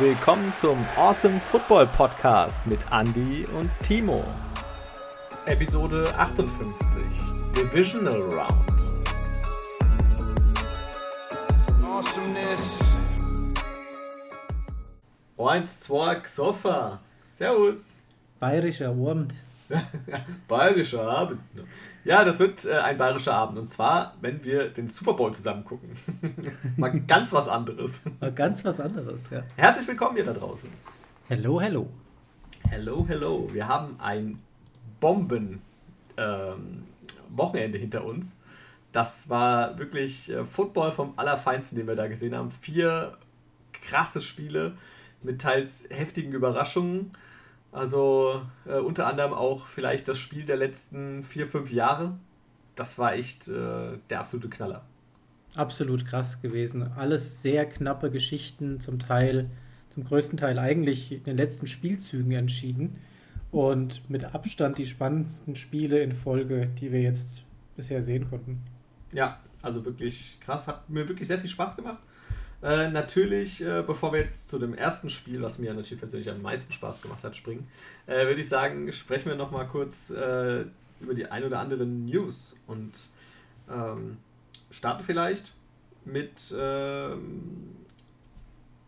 willkommen zum Awesome Football Podcast mit Andy und Timo. Episode 58 Divisional Round. Awesomeness. 1, 2, Xofa. Servus. Bayerischer Abend. bayerischer Abend. Ja, das wird äh, ein bayerischer Abend. Und zwar, wenn wir den Super Bowl zusammen gucken. Mal ganz was anderes. Mal ganz was anderes, ja. Herzlich willkommen hier da draußen. Hello, hello. Hello, hello. Wir haben ein Bomben ähm, hinter uns. Das war wirklich äh, Football vom Allerfeinsten, den wir da gesehen haben. Vier krasse Spiele mit teils heftigen Überraschungen. Also äh, unter anderem auch vielleicht das Spiel der letzten vier, fünf Jahre. Das war echt äh, der absolute Knaller. Absolut krass gewesen. Alles sehr knappe Geschichten, zum Teil, zum größten Teil eigentlich in den letzten Spielzügen entschieden. Und mit Abstand die spannendsten Spiele in Folge, die wir jetzt bisher sehen konnten. Ja, also wirklich krass. Hat mir wirklich sehr viel Spaß gemacht. Äh, natürlich, äh, bevor wir jetzt zu dem ersten Spiel, was mir natürlich persönlich am meisten Spaß gemacht hat, springen, äh, würde ich sagen, sprechen wir nochmal kurz äh, über die ein oder anderen News und ähm, starten vielleicht mit ähm,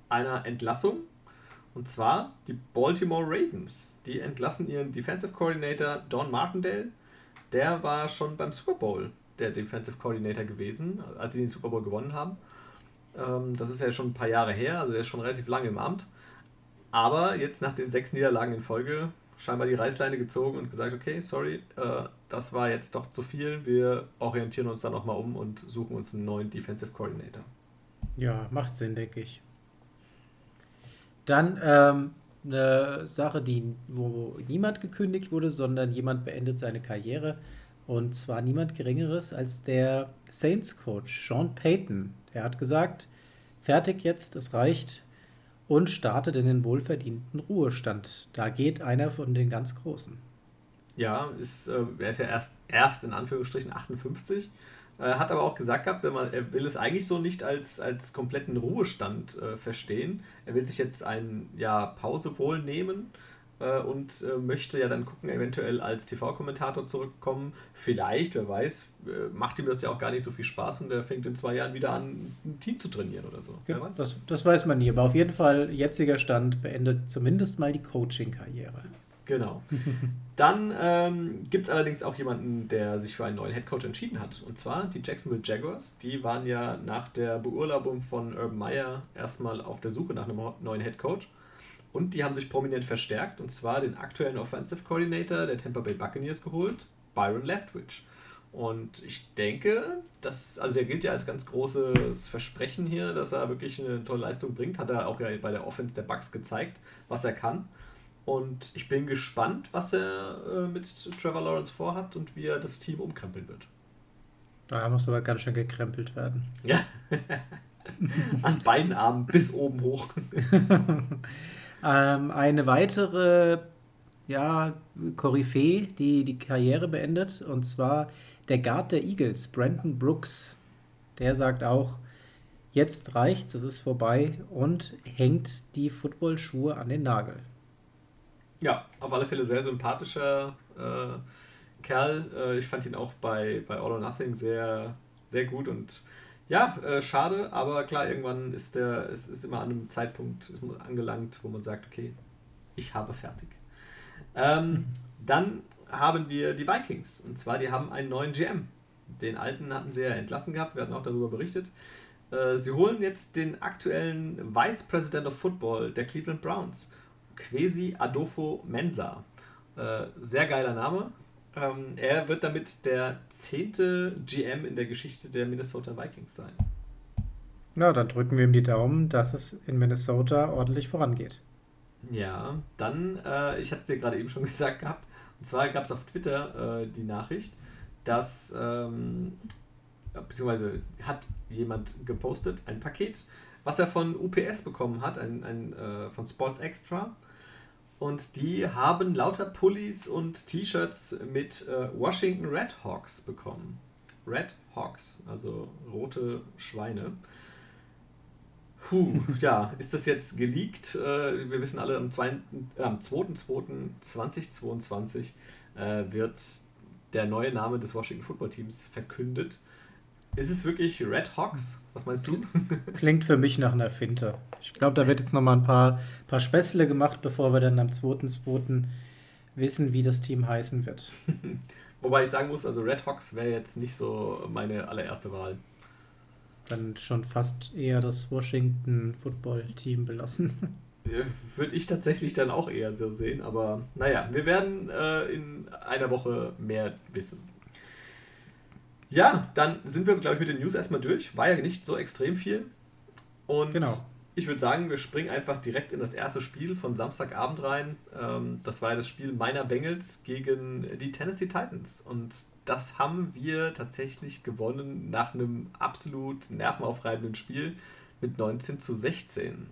einer Entlassung. Und zwar die Baltimore Ravens. Die entlassen ihren Defensive Coordinator Don Martindale. Der war schon beim Super Bowl der Defensive Coordinator gewesen, als sie den Super Bowl gewonnen haben. Ähm, das ist ja schon ein paar Jahre her, also der ist schon relativ lange im Amt. Aber jetzt nach den sechs Niederlagen in Folge scheinbar die Reißleine gezogen und gesagt, okay, sorry, äh, das war jetzt doch zu viel. Wir orientieren uns da nochmal um und suchen uns einen neuen Defensive Coordinator. Ja, macht Sinn, denke ich. Dann ähm, eine Sache, die, wo niemand gekündigt wurde, sondern jemand beendet seine Karriere. Und zwar niemand Geringeres als der Saints-Coach Sean Payton. Er hat gesagt, fertig jetzt, es reicht und startet in den wohlverdienten Ruhestand. Da geht einer von den ganz Großen. Ja, ist, äh, er ist ja erst, erst in Anführungsstrichen 58, äh, hat aber auch gesagt gehabt, wenn man, er will es eigentlich so nicht als, als kompletten Ruhestand äh, verstehen. Er will sich jetzt ein Jahr Pause wohl nehmen äh, und äh, möchte ja dann gucken, eventuell als TV-Kommentator zurückkommen. Vielleicht, wer weiß, äh, macht ihm das ja auch gar nicht so viel Spaß und er fängt in zwei Jahren wieder an, ein Team zu trainieren oder so. Ja, das, das weiß man nie, aber auf jeden Fall, jetziger Stand beendet zumindest mal die Coaching-Karriere. Genau. Dann ähm, gibt es allerdings auch jemanden, der sich für einen neuen Headcoach entschieden hat. Und zwar die Jacksonville Jaguars. Die waren ja nach der Beurlaubung von Urban Meyer erstmal auf der Suche nach einem neuen Headcoach. Und die haben sich prominent verstärkt, und zwar den aktuellen Offensive Coordinator der Tampa Bay Buccaneers geholt, Byron Leftwich. Und ich denke, dass, also der gilt ja als ganz großes Versprechen hier, dass er wirklich eine tolle Leistung bringt. Hat er auch ja bei der Offense der Bucks gezeigt, was er kann. Und ich bin gespannt, was er äh, mit Trevor Lawrence vorhat und wie er das Team umkrempeln wird. Da muss aber ganz schön gekrempelt werden. Ja. An beiden Armen bis oben hoch. Ähm, eine weitere ja, Koryphäe, die die Karriere beendet, und zwar der Guard der Eagles, Brandon Brooks. Der sagt auch, jetzt reicht's, es ist vorbei und hängt die Footballschuhe an den Nagel. Ja, auf alle Fälle sehr sympathischer äh, Kerl. Äh, ich fand ihn auch bei, bei All or Nothing sehr, sehr gut und ja, äh, schade, aber klar, irgendwann ist der, ist, ist immer an einem Zeitpunkt angelangt, wo man sagt, okay, ich habe fertig. Ähm, dann haben wir die Vikings. Und zwar, die haben einen neuen GM. Den alten hatten sie ja entlassen gehabt, wir hatten auch darüber berichtet. Äh, sie holen jetzt den aktuellen Vice President of Football der Cleveland Browns, Quesi Adolfo Mensa. Äh, sehr geiler Name. Ähm, er wird damit der zehnte GM in der Geschichte der Minnesota Vikings sein. Na, dann drücken wir ihm die Daumen, dass es in Minnesota ordentlich vorangeht. Ja, dann, äh, ich hatte es ja gerade eben schon gesagt gehabt, und zwar gab es auf Twitter äh, die Nachricht, dass, ähm, beziehungsweise hat jemand gepostet, ein Paket, was er von UPS bekommen hat, ein, ein äh, von Sports Extra und die haben lauter Pullis und T-Shirts mit äh, Washington Red Hawks bekommen. Red Hawks, also rote Schweine. Puh, ja, ist das jetzt geleakt? Äh, wir wissen alle, am 2.2.2022 äh, wird der neue Name des Washington Football Teams verkündet. Ist es wirklich Red Hawks? Was meinst du? Klingt für mich nach einer Finte. Ich glaube, da wird jetzt noch mal ein paar, paar Späßle gemacht, bevor wir dann am 2.2. wissen, wie das Team heißen wird. Wobei ich sagen muss, also Red Hawks wäre jetzt nicht so meine allererste Wahl. Dann schon fast eher das Washington Football Team belassen. Würde ich tatsächlich dann auch eher so sehen, aber naja, wir werden äh, in einer Woche mehr wissen. Ja, dann sind wir, glaube ich, mit den News erstmal durch. War ja nicht so extrem viel. Und genau. ich würde sagen, wir springen einfach direkt in das erste Spiel von Samstagabend rein. Ähm, das war ja das Spiel meiner Bengals gegen die Tennessee Titans. Und das haben wir tatsächlich gewonnen nach einem absolut nervenaufreibenden Spiel mit 19 zu 16.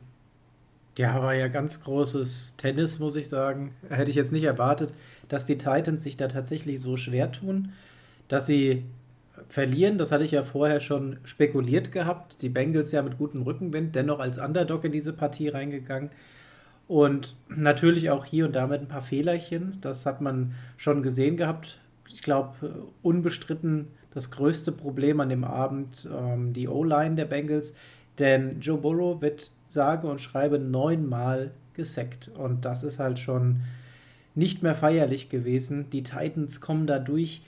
Ja, war ja ganz großes Tennis, muss ich sagen. Hätte ich jetzt nicht erwartet, dass die Titans sich da tatsächlich so schwer tun, dass sie verlieren. Das hatte ich ja vorher schon spekuliert gehabt. Die Bengals ja mit gutem Rückenwind, dennoch als Underdog in diese Partie reingegangen. Und natürlich auch hier und da mit ein paar Fehlerchen. Das hat man schon gesehen gehabt. Ich glaube, unbestritten das größte Problem an dem Abend ähm, die O-Line der Bengals. Denn Joe Burrow wird sage und schreibe neunmal gesackt. Und das ist halt schon nicht mehr feierlich gewesen. Die Titans kommen da durch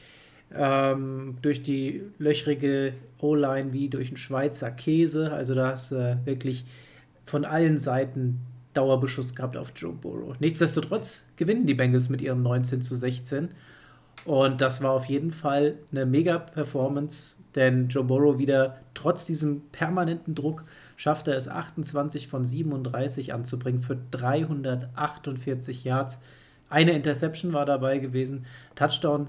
ähm, durch die löchrige O-Line wie durch einen Schweizer Käse. Also da hast du äh, wirklich von allen Seiten Dauerbeschuss gehabt auf Joe Burrow. Nichtsdestotrotz gewinnen die Bengals mit ihren 19 zu 16. Und das war auf jeden Fall eine mega-Performance, denn Joe Burrow wieder trotz diesem permanenten Druck schaffte es 28 von 37 anzubringen für 348 Yards. Eine Interception war dabei gewesen. Touchdown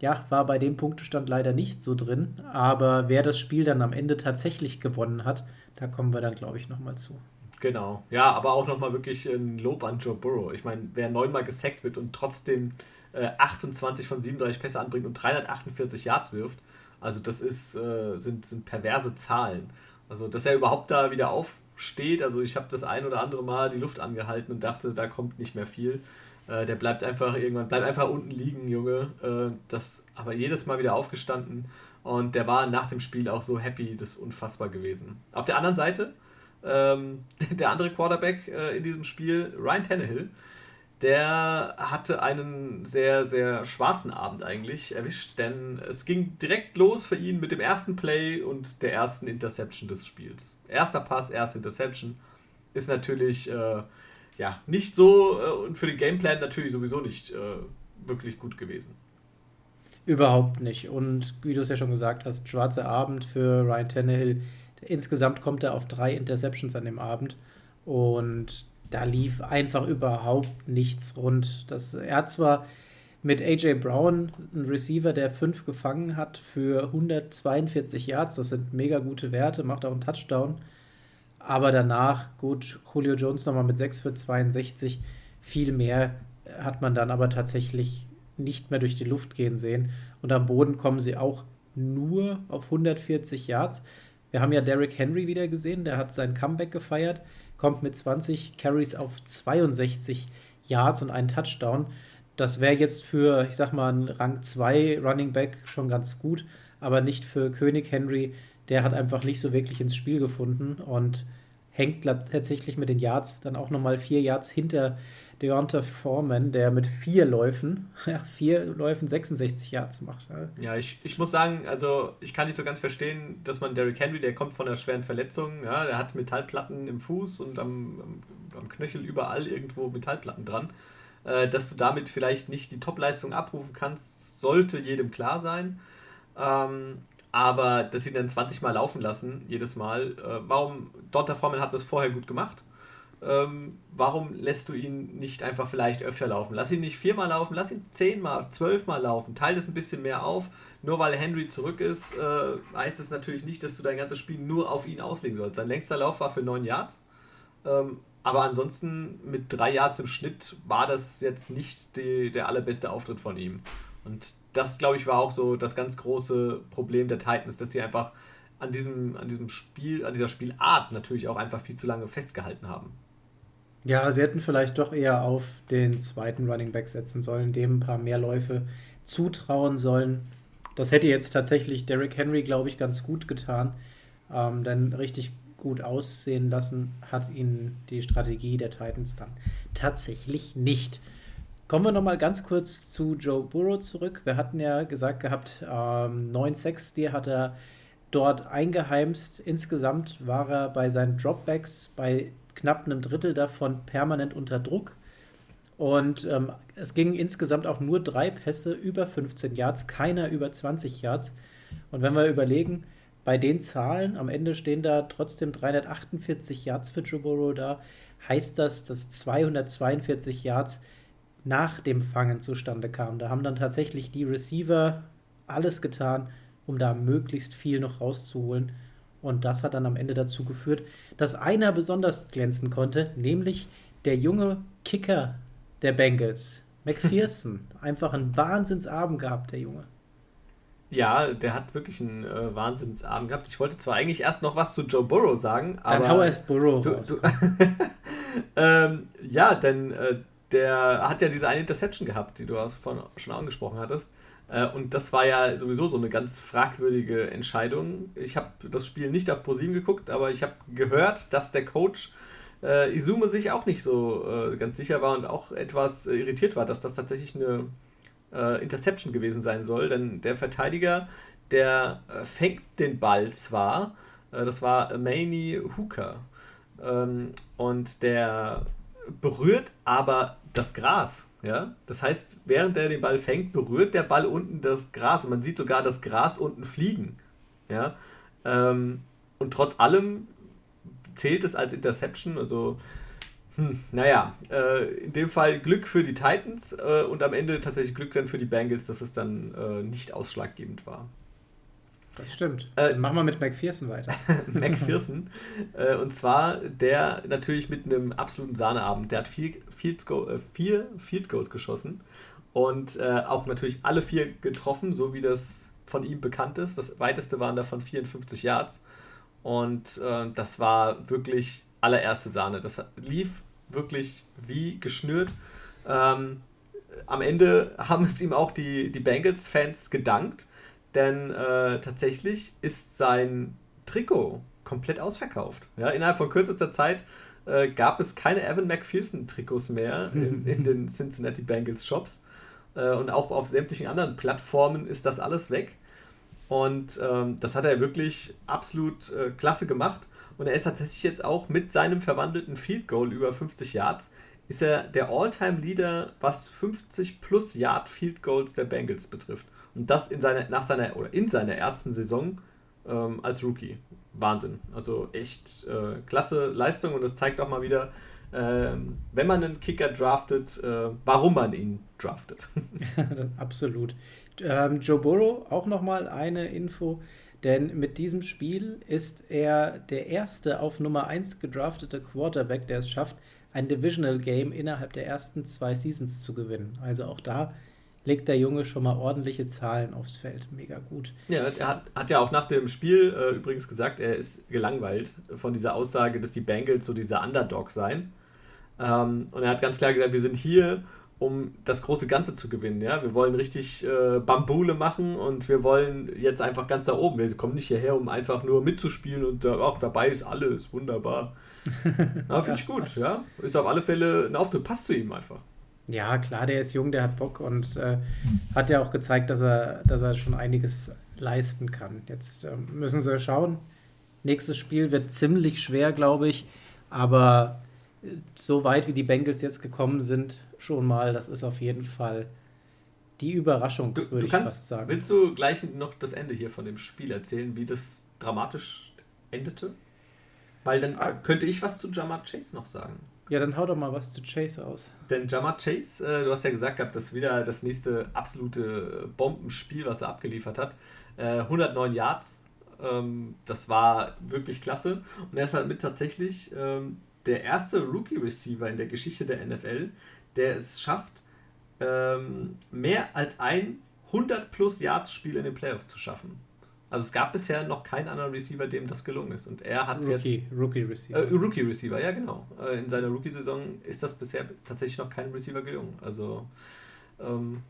ja, war bei dem Punktestand leider nicht so drin. Aber wer das Spiel dann am Ende tatsächlich gewonnen hat, da kommen wir dann, glaube ich, nochmal zu. Genau. Ja, aber auch nochmal wirklich ein Lob an Joe Burrow. Ich meine, wer neunmal gesackt wird und trotzdem äh, 28 von 37 Pässe anbringt und 348 Yards wirft, also das ist, äh, sind, sind perverse Zahlen. Also, dass er überhaupt da wieder aufsteht, also ich habe das ein oder andere Mal die Luft angehalten und dachte, da kommt nicht mehr viel. Äh, der bleibt einfach irgendwann, bleibt einfach unten liegen, Junge. Äh, das aber jedes Mal wieder aufgestanden und der war nach dem Spiel auch so happy, das ist unfassbar gewesen. Auf der anderen Seite, ähm, der andere Quarterback äh, in diesem Spiel, Ryan Tannehill, der hatte einen sehr, sehr schwarzen Abend eigentlich erwischt, denn es ging direkt los für ihn mit dem ersten Play und der ersten Interception des Spiels. Erster Pass, erste Interception ist natürlich äh, ja, nicht so äh, und für den Gameplan natürlich sowieso nicht äh, wirklich gut gewesen. Überhaupt nicht. Und wie du es ja schon gesagt hast, schwarzer Abend für Ryan Tannehill. Insgesamt kommt er auf drei Interceptions an dem Abend. Und da lief einfach überhaupt nichts rund. Das, er hat zwar mit AJ Brown einen Receiver, der fünf gefangen hat für 142 Yards. Das sind mega gute Werte, macht auch einen Touchdown. Aber danach, gut, Julio Jones nochmal mit 6 für 62. Viel mehr hat man dann aber tatsächlich nicht mehr durch die Luft gehen sehen. Und am Boden kommen sie auch nur auf 140 Yards. Wir haben ja Derrick Henry wieder gesehen, der hat sein Comeback gefeiert, kommt mit 20 Carries auf 62 Yards und einen Touchdown. Das wäre jetzt für, ich sag mal, einen Rang 2 Running Back schon ganz gut, aber nicht für König Henry. Der hat einfach nicht so wirklich ins Spiel gefunden und hängt tatsächlich mit den Yards dann auch nochmal vier Yards hinter Deonta Foreman, der mit vier Läufen, ja, vier Läufen 66 Yards macht. Ja, ich, ich muss sagen, also ich kann nicht so ganz verstehen, dass man Derrick Henry, der kommt von einer schweren Verletzung, ja, der hat Metallplatten im Fuß und am, am, am Knöchel überall irgendwo Metallplatten dran, äh, dass du damit vielleicht nicht die Topleistung abrufen kannst, sollte jedem klar sein. Ähm, aber dass sie ihn dann 20 Mal laufen lassen, jedes Mal, äh, warum, Donta Foreman hat das vorher gut gemacht, ähm, warum lässt du ihn nicht einfach vielleicht öfter laufen? Lass ihn nicht viermal laufen, lass ihn zehnmal, zwölfmal laufen, teile das ein bisschen mehr auf. Nur weil Henry zurück ist, äh, heißt es natürlich nicht, dass du dein ganzes Spiel nur auf ihn auslegen sollst. Sein längster Lauf war für 9 Yards. Ähm, aber ansonsten mit 3 Yards im Schnitt war das jetzt nicht die, der allerbeste Auftritt von ihm. Und das, glaube ich, war auch so das ganz große Problem der Titans, dass sie einfach an diesem, an diesem Spiel, an dieser Spielart natürlich auch einfach viel zu lange festgehalten haben. Ja, sie hätten vielleicht doch eher auf den zweiten Running Back setzen sollen, dem ein paar mehr Läufe zutrauen sollen. Das hätte jetzt tatsächlich Derrick Henry, glaube ich, ganz gut getan. Ähm, denn richtig gut aussehen lassen hat ihn die Strategie der Titans dann tatsächlich nicht. Kommen wir nochmal ganz kurz zu Joe Burrow zurück. Wir hatten ja gesagt gehabt, ähm, 9-6, die hat er dort eingeheimst. Insgesamt war er bei seinen Dropbacks bei knapp einem Drittel davon permanent unter Druck. Und ähm, es gingen insgesamt auch nur drei Pässe über 15 Yards, keiner über 20 Yards. Und wenn wir überlegen, bei den Zahlen, am Ende stehen da trotzdem 348 Yards für Joe Burrow da, heißt das, dass 242 Yards nach dem Fangen zustande kamen. Da haben dann tatsächlich die Receiver alles getan, um da möglichst viel noch rauszuholen. Und das hat dann am Ende dazu geführt, dass einer besonders glänzen konnte, nämlich der junge Kicker der Bengals, McPherson. Einfach einen Wahnsinnsabend gehabt, der Junge. Ja, der hat wirklich einen äh, Wahnsinnsabend gehabt. Ich wollte zwar eigentlich erst noch was zu Joe Burrow sagen, aber. Dann hau erst Burrow du, du ähm, Ja, denn äh, der hat ja diese eine Interception gehabt, die du vorhin schon angesprochen hattest. Äh, und das war ja sowieso so eine ganz fragwürdige Entscheidung. Ich habe das Spiel nicht auf ProSieben geguckt, aber ich habe gehört, dass der Coach äh, Izume sich auch nicht so äh, ganz sicher war und auch etwas irritiert war, dass das tatsächlich eine äh, Interception gewesen sein soll. Denn der Verteidiger, der äh, fängt den Ball zwar, äh, das war Maney Hooker, ähm, und der berührt aber das Gras. Ja? Das heißt, während er den Ball fängt, berührt der Ball unten das Gras und man sieht sogar das Gras unten fliegen. Ja? Ähm, und trotz allem zählt es als Interception. Also, hm, naja, äh, in dem Fall Glück für die Titans äh, und am Ende tatsächlich Glück dann für die Bengals, dass es dann äh, nicht ausschlaggebend war. Das stimmt. Äh, machen wir mit McPherson weiter. McPherson. äh, und zwar der natürlich mit einem absoluten Sahneabend. Der hat vier Field, Goal, äh, vier Field Goals geschossen und äh, auch natürlich alle vier getroffen, so wie das von ihm bekannt ist. Das weiteste waren davon 54 Yards. Und äh, das war wirklich allererste Sahne. Das lief wirklich wie geschnürt. Ähm, am Ende haben es ihm auch die, die Bengals-Fans gedankt denn äh, tatsächlich ist sein Trikot komplett ausverkauft. Ja, innerhalb von kürzester Zeit äh, gab es keine Evan McPherson-Trikots mehr in, in, den Cincinnati Bengals Shops. Äh, und auch auf sämtlichen anderen Plattformen ist das alles weg. Und ähm, das hat er wirklich absolut äh, klasse gemacht. Und er ist tatsächlich jetzt auch mit seinem verwandelten Field Goal über 50 Yards, ist er der All-Time-Leader, was 50 plus Yard Field Goals der Bengals betrifft. Und das in seiner, nach seiner oder in seiner ersten Saison ähm, als Rookie. Wahnsinn. Also echt äh, klasse Leistung und das zeigt auch mal wieder, äh, wenn man einen Kicker draftet, äh, warum man ihn draftet. Absolut. Ähm, Joe Burrow, auch nochmal eine Info, denn mit diesem Spiel ist er der erste auf Nummer 1 gedraftete Quarterback, der es schafft, ein Divisional Game innerhalb der ersten zwei Seasons zu gewinnen. Also auch da legt der Junge schon mal ordentliche Zahlen aufs Feld. Mega gut. Ja, er hat, hat ja auch nach dem Spiel äh, übrigens gesagt, er ist gelangweilt von dieser Aussage, dass die Bengals so dieser Underdog seien. Ähm, und er hat ganz klar gesagt, wir sind hier, um das große Ganze zu gewinnen. Ja? Wir wollen richtig äh, Bambule machen und wir wollen jetzt einfach ganz da oben. Wir kommen nicht hierher, um einfach nur mitzuspielen und äh, ach, dabei ist alles wunderbar. ja, finde ich gut. Ja? Ist auf alle Fälle ein Auftritt, passt zu ihm einfach. Ja, klar, der ist jung, der hat Bock und äh, hat ja auch gezeigt, dass er, dass er schon einiges leisten kann. Jetzt äh, müssen sie schauen. Nächstes Spiel wird ziemlich schwer, glaube ich, aber äh, so weit wie die Bengals jetzt gekommen sind, schon mal, das ist auf jeden Fall die Überraschung, würde ich kann, fast sagen. Willst du gleich noch das Ende hier von dem Spiel erzählen, wie das dramatisch endete? Weil dann ah. könnte ich was zu Jamar Chase noch sagen. Ja, dann hau doch mal was zu Chase aus. Denn Jamar Chase, äh, du hast ja gesagt gehabt, das ist wieder das nächste absolute Bombenspiel, was er abgeliefert hat. Äh, 109 Yards, ähm, das war wirklich klasse. Und er ist halt mit tatsächlich ähm, der erste Rookie-Receiver in der Geschichte der NFL, der es schafft, ähm, mehr als ein 100 plus Yards Spiel in den Playoffs zu schaffen. Also es gab bisher noch keinen anderen Receiver, dem das gelungen ist. Und er hat Rookie, jetzt. Rookie Receiver. Äh, Rookie Receiver, ja genau. Äh, in seiner Rookie-Saison ist das bisher tatsächlich noch keinem Receiver gelungen. Also ähm,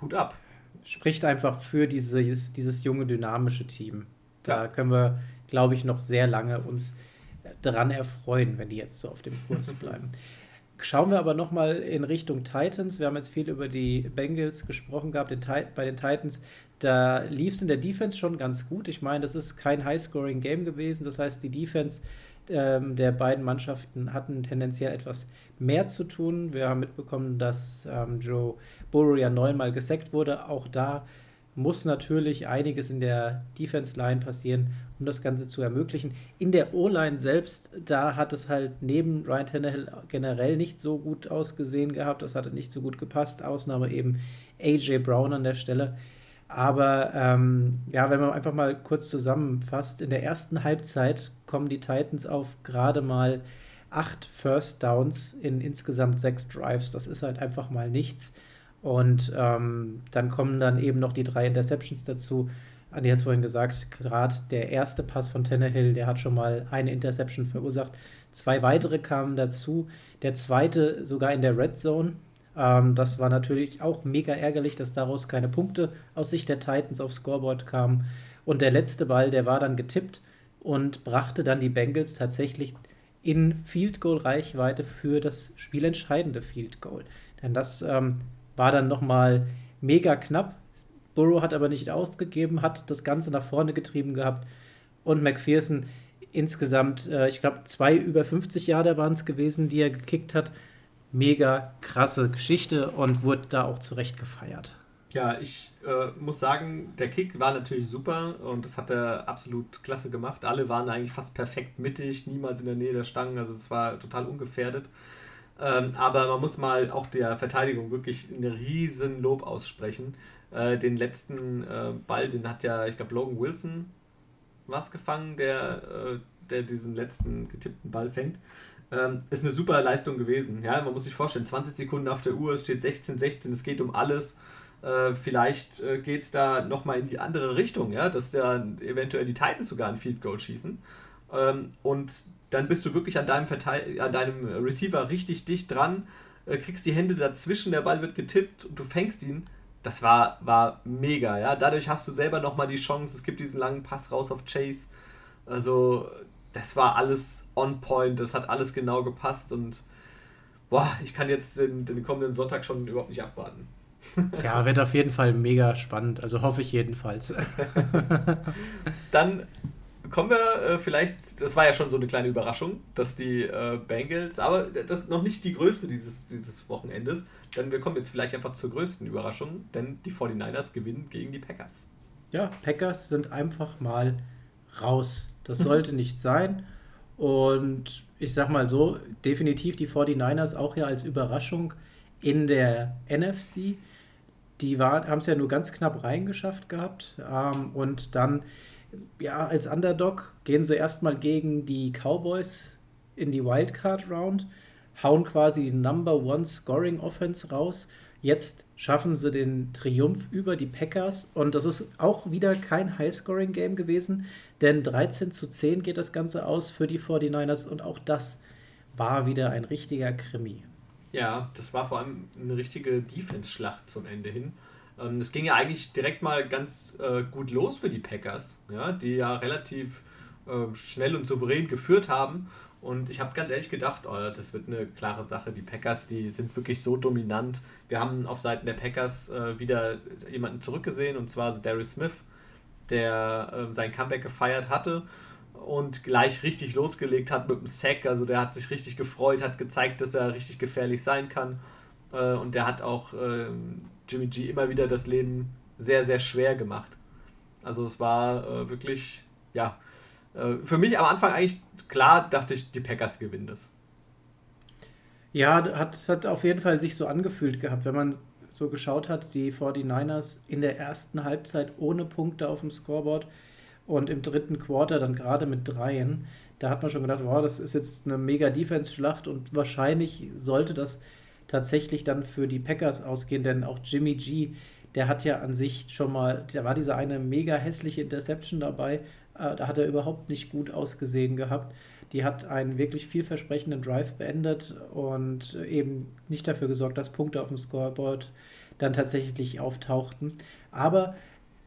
Hut ab. Spricht einfach für dieses, dieses junge, dynamische Team. Da Ja. können wir, glaube ich, noch sehr lange uns daran erfreuen, wenn die jetzt so auf dem Kurs bleiben. Schauen wir aber nochmal in Richtung Titans. Wir haben jetzt viel über die Bengals gesprochen gehabt. Den bei den Titans, da lief es in der Defense schon ganz gut. Ich meine, das ist kein High-Scoring-Game gewesen. Das heißt, die Defense ähm, der beiden Mannschaften hatten tendenziell etwas mehr zu tun. Wir haben mitbekommen, dass ähm, Joe Burrow ja neunmal gesackt wurde. Auch da muss natürlich einiges in der Defense-Line passieren, um das Ganze zu ermöglichen. In der O-Line selbst, da hat es halt neben Ryan Tannehill generell nicht so gut ausgesehen gehabt. Das hatte nicht so gut gepasst. Ausnahme eben AJ Brown an der Stelle. Aber ähm, ja, wenn man einfach mal kurz zusammenfasst, in der ersten Halbzeit kommen die Titans auf gerade mal acht First Downs in insgesamt sechs Drives. Das ist halt einfach mal nichts. Und ähm, dann kommen dann eben noch die drei Interceptions dazu. Andi hat es vorhin gesagt, gerade der erste Pass von Tannehill, der hat schon mal eine Interception verursacht. Zwei weitere kamen dazu. Der zweite sogar in der Red Zone. Ähm, das war natürlich auch mega ärgerlich, dass daraus keine Punkte aus Sicht der Titans aufs Scoreboard kamen. Und der letzte Ball, der war dann getippt und brachte dann die Bengals tatsächlich in Field Goal Reichweite für das spielentscheidende Field Goal. Denn das ähm, war dann nochmal mega knapp. Burrow hat aber nicht aufgegeben, hat das Ganze nach vorne getrieben gehabt. Und McPherson insgesamt, äh, ich glaube, zwei über 50 Jahre waren es gewesen, die er gekickt hat. Mega krasse Geschichte und wurde da auch zurecht gefeiert. Ja, ich äh, muss sagen, der Kick war natürlich super und das hat er absolut klasse gemacht. Alle waren eigentlich fast perfekt mittig, niemals in der Nähe der Stangen, also das war total ungefährdet. Ähm, aber man muss mal auch der Verteidigung wirklich einen riesen Lob aussprechen. Äh, den letzten äh, Ball, den hat ja, ich glaube, Logan Wilson was gefangen, der, äh, der diesen letzten getippten Ball fängt. Ähm, ist eine super Leistung gewesen. Ja, man muss sich vorstellen, 20 Sekunden auf der Uhr, es steht 16, 16, es geht um alles. Äh, vielleicht äh, geht es da nochmal in die andere Richtung, ja, dass da eventuell die Titans sogar ein Field Goal schießen. Ähm, und dann bist du wirklich an deinem, Verteil an deinem Receiver richtig dicht dran, äh, kriegst die Hände dazwischen, der Ball wird getippt und du fängst ihn. Das war, war mega, ja. Dadurch hast du selber nochmal die Chance, es gibt diesen langen Pass raus auf Chase. Also, das war alles on point, das hat alles genau gepasst und boah, ich kann jetzt den, den kommenden Sonntag schon überhaupt nicht abwarten. Ja, wird auf jeden Fall mega spannend. Also hoffe ich jedenfalls. Dann kommen wir äh, vielleicht, das war ja schon so eine kleine Überraschung, dass die äh, Bengals, aber das noch nicht die größte dieses, dieses Wochenendes, denn wir kommen jetzt vielleicht einfach zur größten Überraschung, denn die 49ers gewinnen gegen die Packers. Ja, Packers sind einfach mal raus. Das sollte nicht sein. Und ich sag mal so, definitiv die 49ers auch ja als Überraschung in der NFC. Die haben es ja nur ganz knapp reingeschafft gehabt. Ähm, und dann, ja, als Underdog gehen sie erstmal gegen die Cowboys in die Wildcard Round, hauen quasi die Number One Scoring Offense raus. Jetzt schaffen sie den Triumph über die Packers und das ist auch wieder kein High-Scoring-Game gewesen, denn 13 zu 10 geht das Ganze aus für die 49ers und auch das war wieder ein richtiger Krimi. Ja, das war vor allem eine richtige Defense-Schlacht zum Ende hin. Ähm, Es ging ja eigentlich direkt mal ganz äh, gut los für die Packers, ja, die ja relativ äh, schnell und souverän geführt haben. Und ich habe ganz ehrlich gedacht, oh, das wird eine klare Sache. Die Packers, die sind wirklich so dominant. Wir haben auf Seiten der Packers äh, wieder jemanden zurückgesehen, und zwar Darius Smith, der äh, sein Comeback gefeiert hatte und gleich richtig losgelegt hat mit dem Sack. Also der hat sich richtig gefreut, hat gezeigt, dass er richtig gefährlich sein kann. Äh, und der hat auch äh, Jimmy G immer wieder das Leben sehr, sehr schwer gemacht. Also es war äh, wirklich, ja, äh, für mich am Anfang eigentlich klar, dachte ich, die Packers gewinnen das. Ja, hat, hat auf jeden Fall sich so angefühlt gehabt, wenn man so geschaut hat, die 49ers in der ersten Halbzeit ohne Punkte auf dem Scoreboard und im dritten Quarter dann gerade mit dreien. Da hat man schon gedacht, wow, das ist jetzt eine mega Defense-Schlacht und wahrscheinlich sollte das tatsächlich dann für die Packers ausgehen, denn auch Jimmy G, der hat ja an sich schon mal, da war diese eine mega hässliche Interception dabei, äh, da hat er überhaupt nicht gut ausgesehen gehabt. Die hat einen wirklich vielversprechenden Drive beendet und eben nicht dafür gesorgt, dass Punkte auf dem Scoreboard dann tatsächlich auftauchten. Aber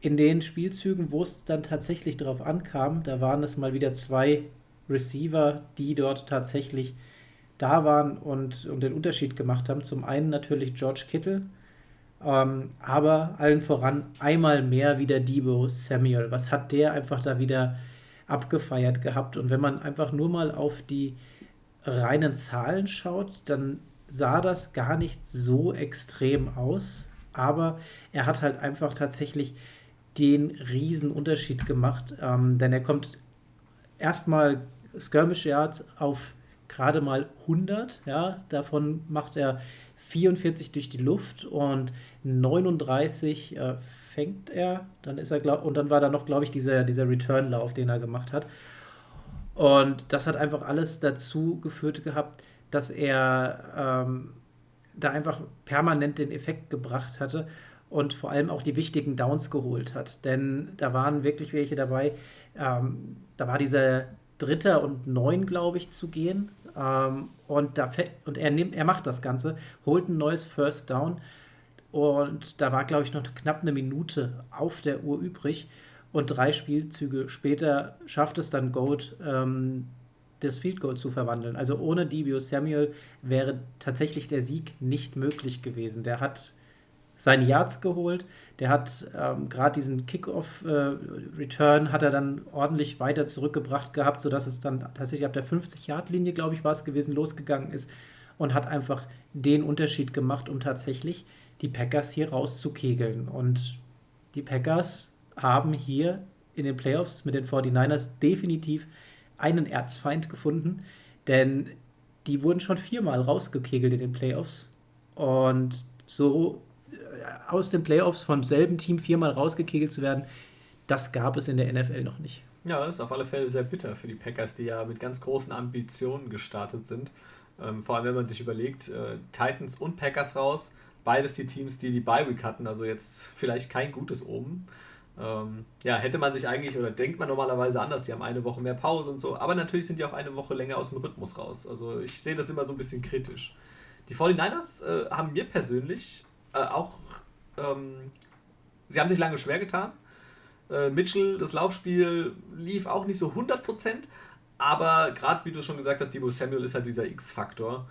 in den Spielzügen, wo es dann tatsächlich darauf ankam, da waren es mal wieder zwei Receiver, die dort tatsächlich da waren und, und den Unterschied gemacht haben. Zum einen natürlich George Kittle, ähm, aber allen voran einmal mehr wieder Debo Samuel. Was hat der einfach da wieder abgefeiert gehabt? Und wenn man einfach nur mal auf die reinen Zahlen schaut, dann sah das gar nicht so extrem aus. Aber er hat halt einfach tatsächlich den riesen Unterschied gemacht, ähm, denn er kommt erstmal Skirmish Yards auf gerade mal 100, ja, davon macht er 44 durch die Luft und 39 äh, fängt er, dann ist er glaub, und dann war da noch, glaube ich, dieser, dieser Return-Lauf, den er gemacht hat. Und das hat einfach alles dazu geführt gehabt, dass er ähm, da einfach permanent den Effekt gebracht hatte und vor allem auch die wichtigen Downs geholt hat. Denn da waren wirklich welche dabei. Ähm, da war dieser Dritter und Neun, glaube ich, zu gehen. Ähm, und da, und er, nimmt, er macht das Ganze, holt ein neues First Down. Und da war, glaube ich, noch knapp eine Minute auf der Uhr übrig. Und drei Spielzüge später schafft es dann Gold, ähm, das Field Goal zu verwandeln. Also ohne Debio Samuel wäre tatsächlich der Sieg nicht möglich gewesen. Der hat seine Yards geholt. Der hat ähm, gerade diesen Kickoff-Return äh, hat er dann ordentlich weiter zurückgebracht gehabt, sodass es dann tatsächlich ab der 50-Yard-Linie, glaube ich, war es gewesen, losgegangen ist und hat einfach den Unterschied gemacht, um tatsächlich die Packers hier rauszukegeln. Und die Packers haben hier in den Playoffs mit den 49ers definitiv einen Erzfeind gefunden, denn die wurden schon viermal rausgekegelt in den Playoffs. Und so aus den Playoffs vom selben Team viermal rausgekegelt zu werden, das gab es in der NFL noch nicht. Ja, das ist auf alle Fälle sehr bitter für die Packers, die ja mit ganz großen Ambitionen gestartet sind. Ähm, vor allem, wenn man sich überlegt, äh, Titans und Packers raus, beides die Teams, die die Bye-Week hatten, also jetzt vielleicht kein gutes oben. Ähm, ja, hätte man sich eigentlich oder denkt man normalerweise anders, die haben eine Woche mehr Pause und so, aber natürlich sind die auch eine Woche länger aus dem Rhythmus raus. Also ich sehe das immer so ein bisschen kritisch. Die 49ers äh, haben mir persönlich äh, auch ähm, sie haben sich lange schwer getan. Äh, Mitchell, das Laufspiel lief auch nicht so 100%, aber gerade wie du schon gesagt hast, Debo Samuel ist halt dieser X-Faktor.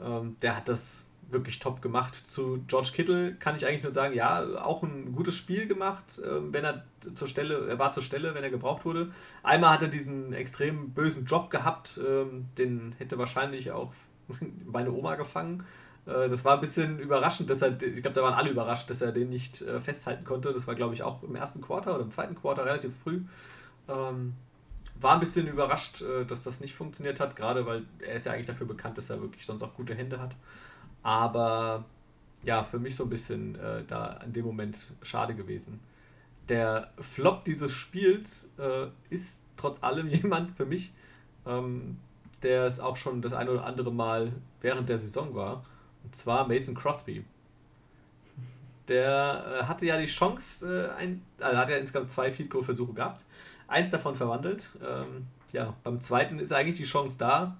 Ähm, der hat das wirklich top gemacht. Zu George Kittle kann ich eigentlich nur sagen, ja, auch ein gutes Spiel gemacht, ähm, wenn er zur Stelle, er war zur Stelle, wenn er gebraucht wurde. Einmal hat er diesen extrem bösen Job gehabt, ähm, den hätte wahrscheinlich auch meine Oma gefangen. Äh, das war ein bisschen überraschend, dass er, ich glaube, da waren alle überrascht, dass er den nicht äh, festhalten konnte. Das war, glaube ich, auch im ersten Quarter oder im zweiten Quarter relativ früh. Ähm, war ein bisschen überrascht, äh, dass das nicht funktioniert hat, gerade weil er ist ja eigentlich dafür bekannt, dass er wirklich sonst auch gute Hände hat. Aber ja, für mich so ein bisschen da in dem Moment schade gewesen. Der Flop dieses Spiels ist trotz allem jemand für mich, ähm, der es auch schon das ein oder andere Mal während der Saison war. Und zwar Mason Crosby. Der äh, hatte ja die Chance, äh, ein, also hat ja insgesamt zwei Field Goal Versuche gehabt. Eins davon verwandelt. Ähm, ja, beim zweiten ist eigentlich die Chance da.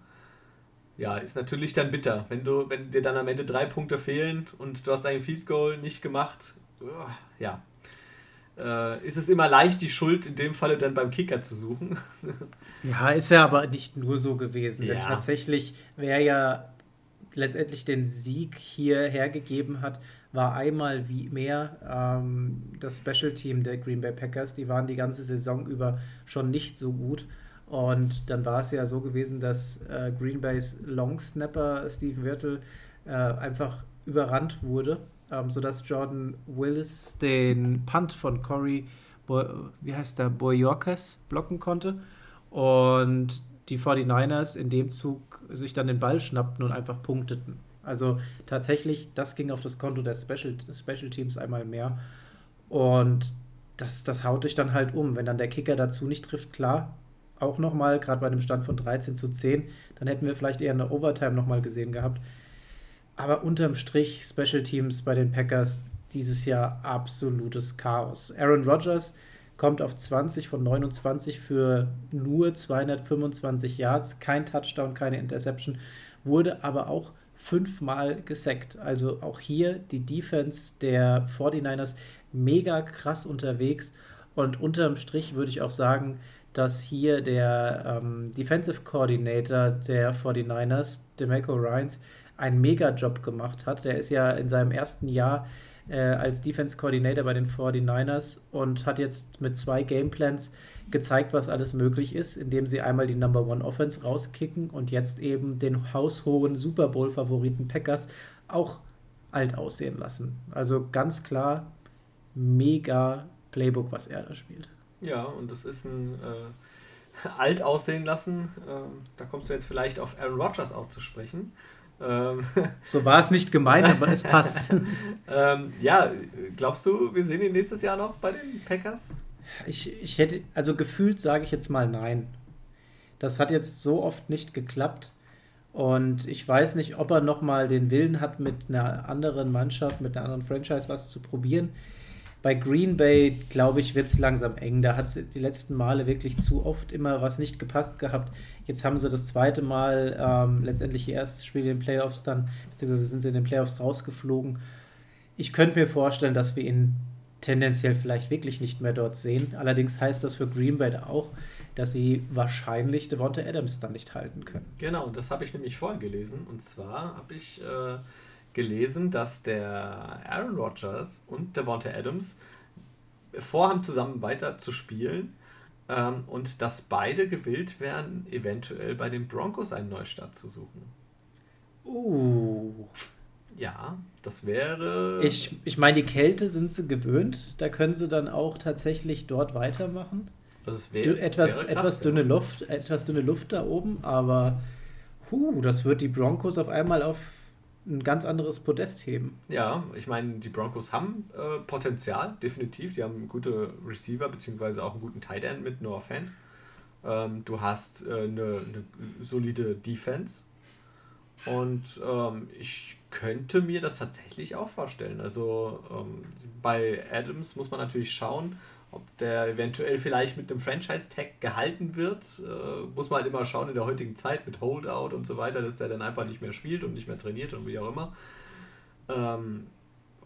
Ja, ist natürlich dann bitter, wenn du, wenn dir dann am Ende drei Punkte fehlen und du hast ein Field Goal nicht gemacht. ja, äh, ist es immer leicht, die Schuld in dem Falle dann beim Kicker zu suchen. ja, ist ja aber nicht nur so gewesen. Ja. Denn tatsächlich wäre ja letztendlich den Sieg hier hergegeben hat, war einmal wie mehr ähm, das Special Team der Green Bay Packers. Die waren die ganze Saison über schon nicht so gut. Und dann war es ja so gewesen, dass äh, Green Bays Long Snapper Steven Wirtel äh, einfach überrannt wurde, ähm, sodass Jordan Willis den Punt von Corey, Bo wie heißt der, Boyorkas blocken konnte. Und die 49ers in dem Zug sich dann den Ball schnappten und einfach punkteten. Also tatsächlich, das ging auf das Konto der Special, Special Teams einmal mehr. Und das, das haut dich dann halt um. Wenn dann der Kicker dazu nicht trifft, klar, auch nochmal, gerade bei einem Stand von 13 zu 10, dann hätten wir vielleicht eher eine Overtime nochmal gesehen gehabt. Aber unterm Strich, Special Teams bei den Packers dieses Jahr absolutes Chaos. Aaron Rodgers kommt auf 20 von 29 für nur 225 Yards, kein Touchdown, keine Interception, wurde aber auch fünfmal gesackt. Also auch hier die Defense der 49ers mega krass unterwegs und unterm Strich würde ich auch sagen, dass hier der ähm, Defensive Coordinator der 49ers, DeMeco Ryans, einen Mega-Job gemacht hat. Der ist ja in seinem ersten Jahr äh, als Defense Coordinator bei den 49ers und hat jetzt mit zwei Gameplans gezeigt, was alles möglich ist, indem sie einmal die Number One Offense rauskicken und jetzt eben den haushohen Super Bowl-Favoriten Packers auch alt aussehen lassen. Also ganz klar, mega Playbook, was er da spielt. Ja, und das ist ein äh, alt aussehen lassen. Ähm, da kommst du jetzt vielleicht auf Aaron Rodgers auch zu sprechen. Ähm, so war es nicht gemeint, aber es passt. ähm, ja, glaubst du, wir sehen ihn nächstes Jahr noch bei den Packers? Ich, ich hätte, also gefühlt sage ich jetzt mal nein. Das hat jetzt so oft nicht geklappt. Und ich weiß nicht, ob er nochmal den Willen hat, mit einer anderen Mannschaft, mit einer anderen Franchise was zu probieren. Bei Green Bay, glaube ich, wird es langsam eng. Da hat es die letzten Male wirklich zu oft immer was nicht gepasst gehabt. Jetzt haben sie das zweite Mal ähm, letztendlich ihr erstes Spiel in den Playoffs dann, beziehungsweise sind sie in den Playoffs rausgeflogen. Ich könnte mir vorstellen, dass wir ihn tendenziell vielleicht wirklich nicht mehr dort sehen. Allerdings heißt das für Green Bay auch, dass sie wahrscheinlich Devonta Adams dann nicht halten können. Genau, das habe ich nämlich vorher gelesen. Und zwar habe ich äh, gelesen, dass der Aaron Rodgers und Devonta Adams vorhaben, zusammen weiter zu spielen ähm, und dass beide gewillt wären, eventuell bei den Broncos einen Neustart zu suchen. Uh. Ja, das wäre. Ich, ich meine, die Kälte sind sie gewöhnt. Da können sie dann auch tatsächlich dort weitermachen. Also es wär, etwas, wäre krass, etwas, dünne Luft, etwas dünne Luft da oben, aber huh, das wird die Broncos auf einmal auf ein ganz anderes Podest heben. Ja, ich meine, die Broncos haben äh, Potenzial, definitiv. Die haben gute Receiver, beziehungsweise auch einen guten Tight End mit Noah Fan. Ähm, du hast äh, eine, solide Defense. Und ähm, ich könnte mir das tatsächlich auch vorstellen. Also ähm, bei Adams muss man natürlich schauen, ob der eventuell vielleicht mit einem Franchise-Tag gehalten wird, äh, muss man halt immer schauen in der heutigen Zeit mit Holdout und so weiter, dass der dann einfach nicht mehr spielt und nicht mehr trainiert und wie auch immer. Ähm,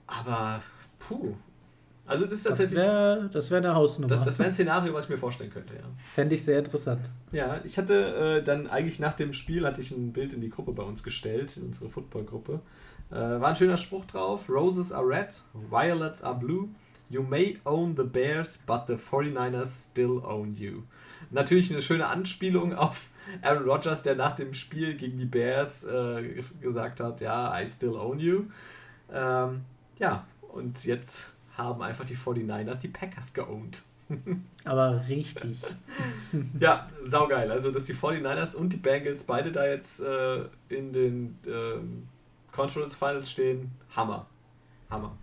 aber, puh. Also das ist tatsächlich... Das wäre das wär eine Hausnummer. Das, das wäre ein Szenario, was ich mir vorstellen könnte, ja. Fände ich sehr interessant. Ja, ich hatte äh, dann eigentlich nach dem Spiel, hatte ich ein Bild in die Gruppe bei uns gestellt, in unsere Football-Gruppe. Äh, war ein schöner Spruch drauf, Roses are red, violets are blue. You may own the Bears, but the 49ers still own you. Natürlich eine schöne Anspielung auf Aaron Rodgers, der nach dem Spiel gegen die Bears äh, gesagt hat, ja, I still own you. Ähm, ja, und jetzt haben einfach die 49ers die Packers geowned. Aber richtig. ja, saugeil. Also, dass die 49ers und die Bengals beide da jetzt äh, in den äh, Conference Finals stehen, Hammer. Hammer.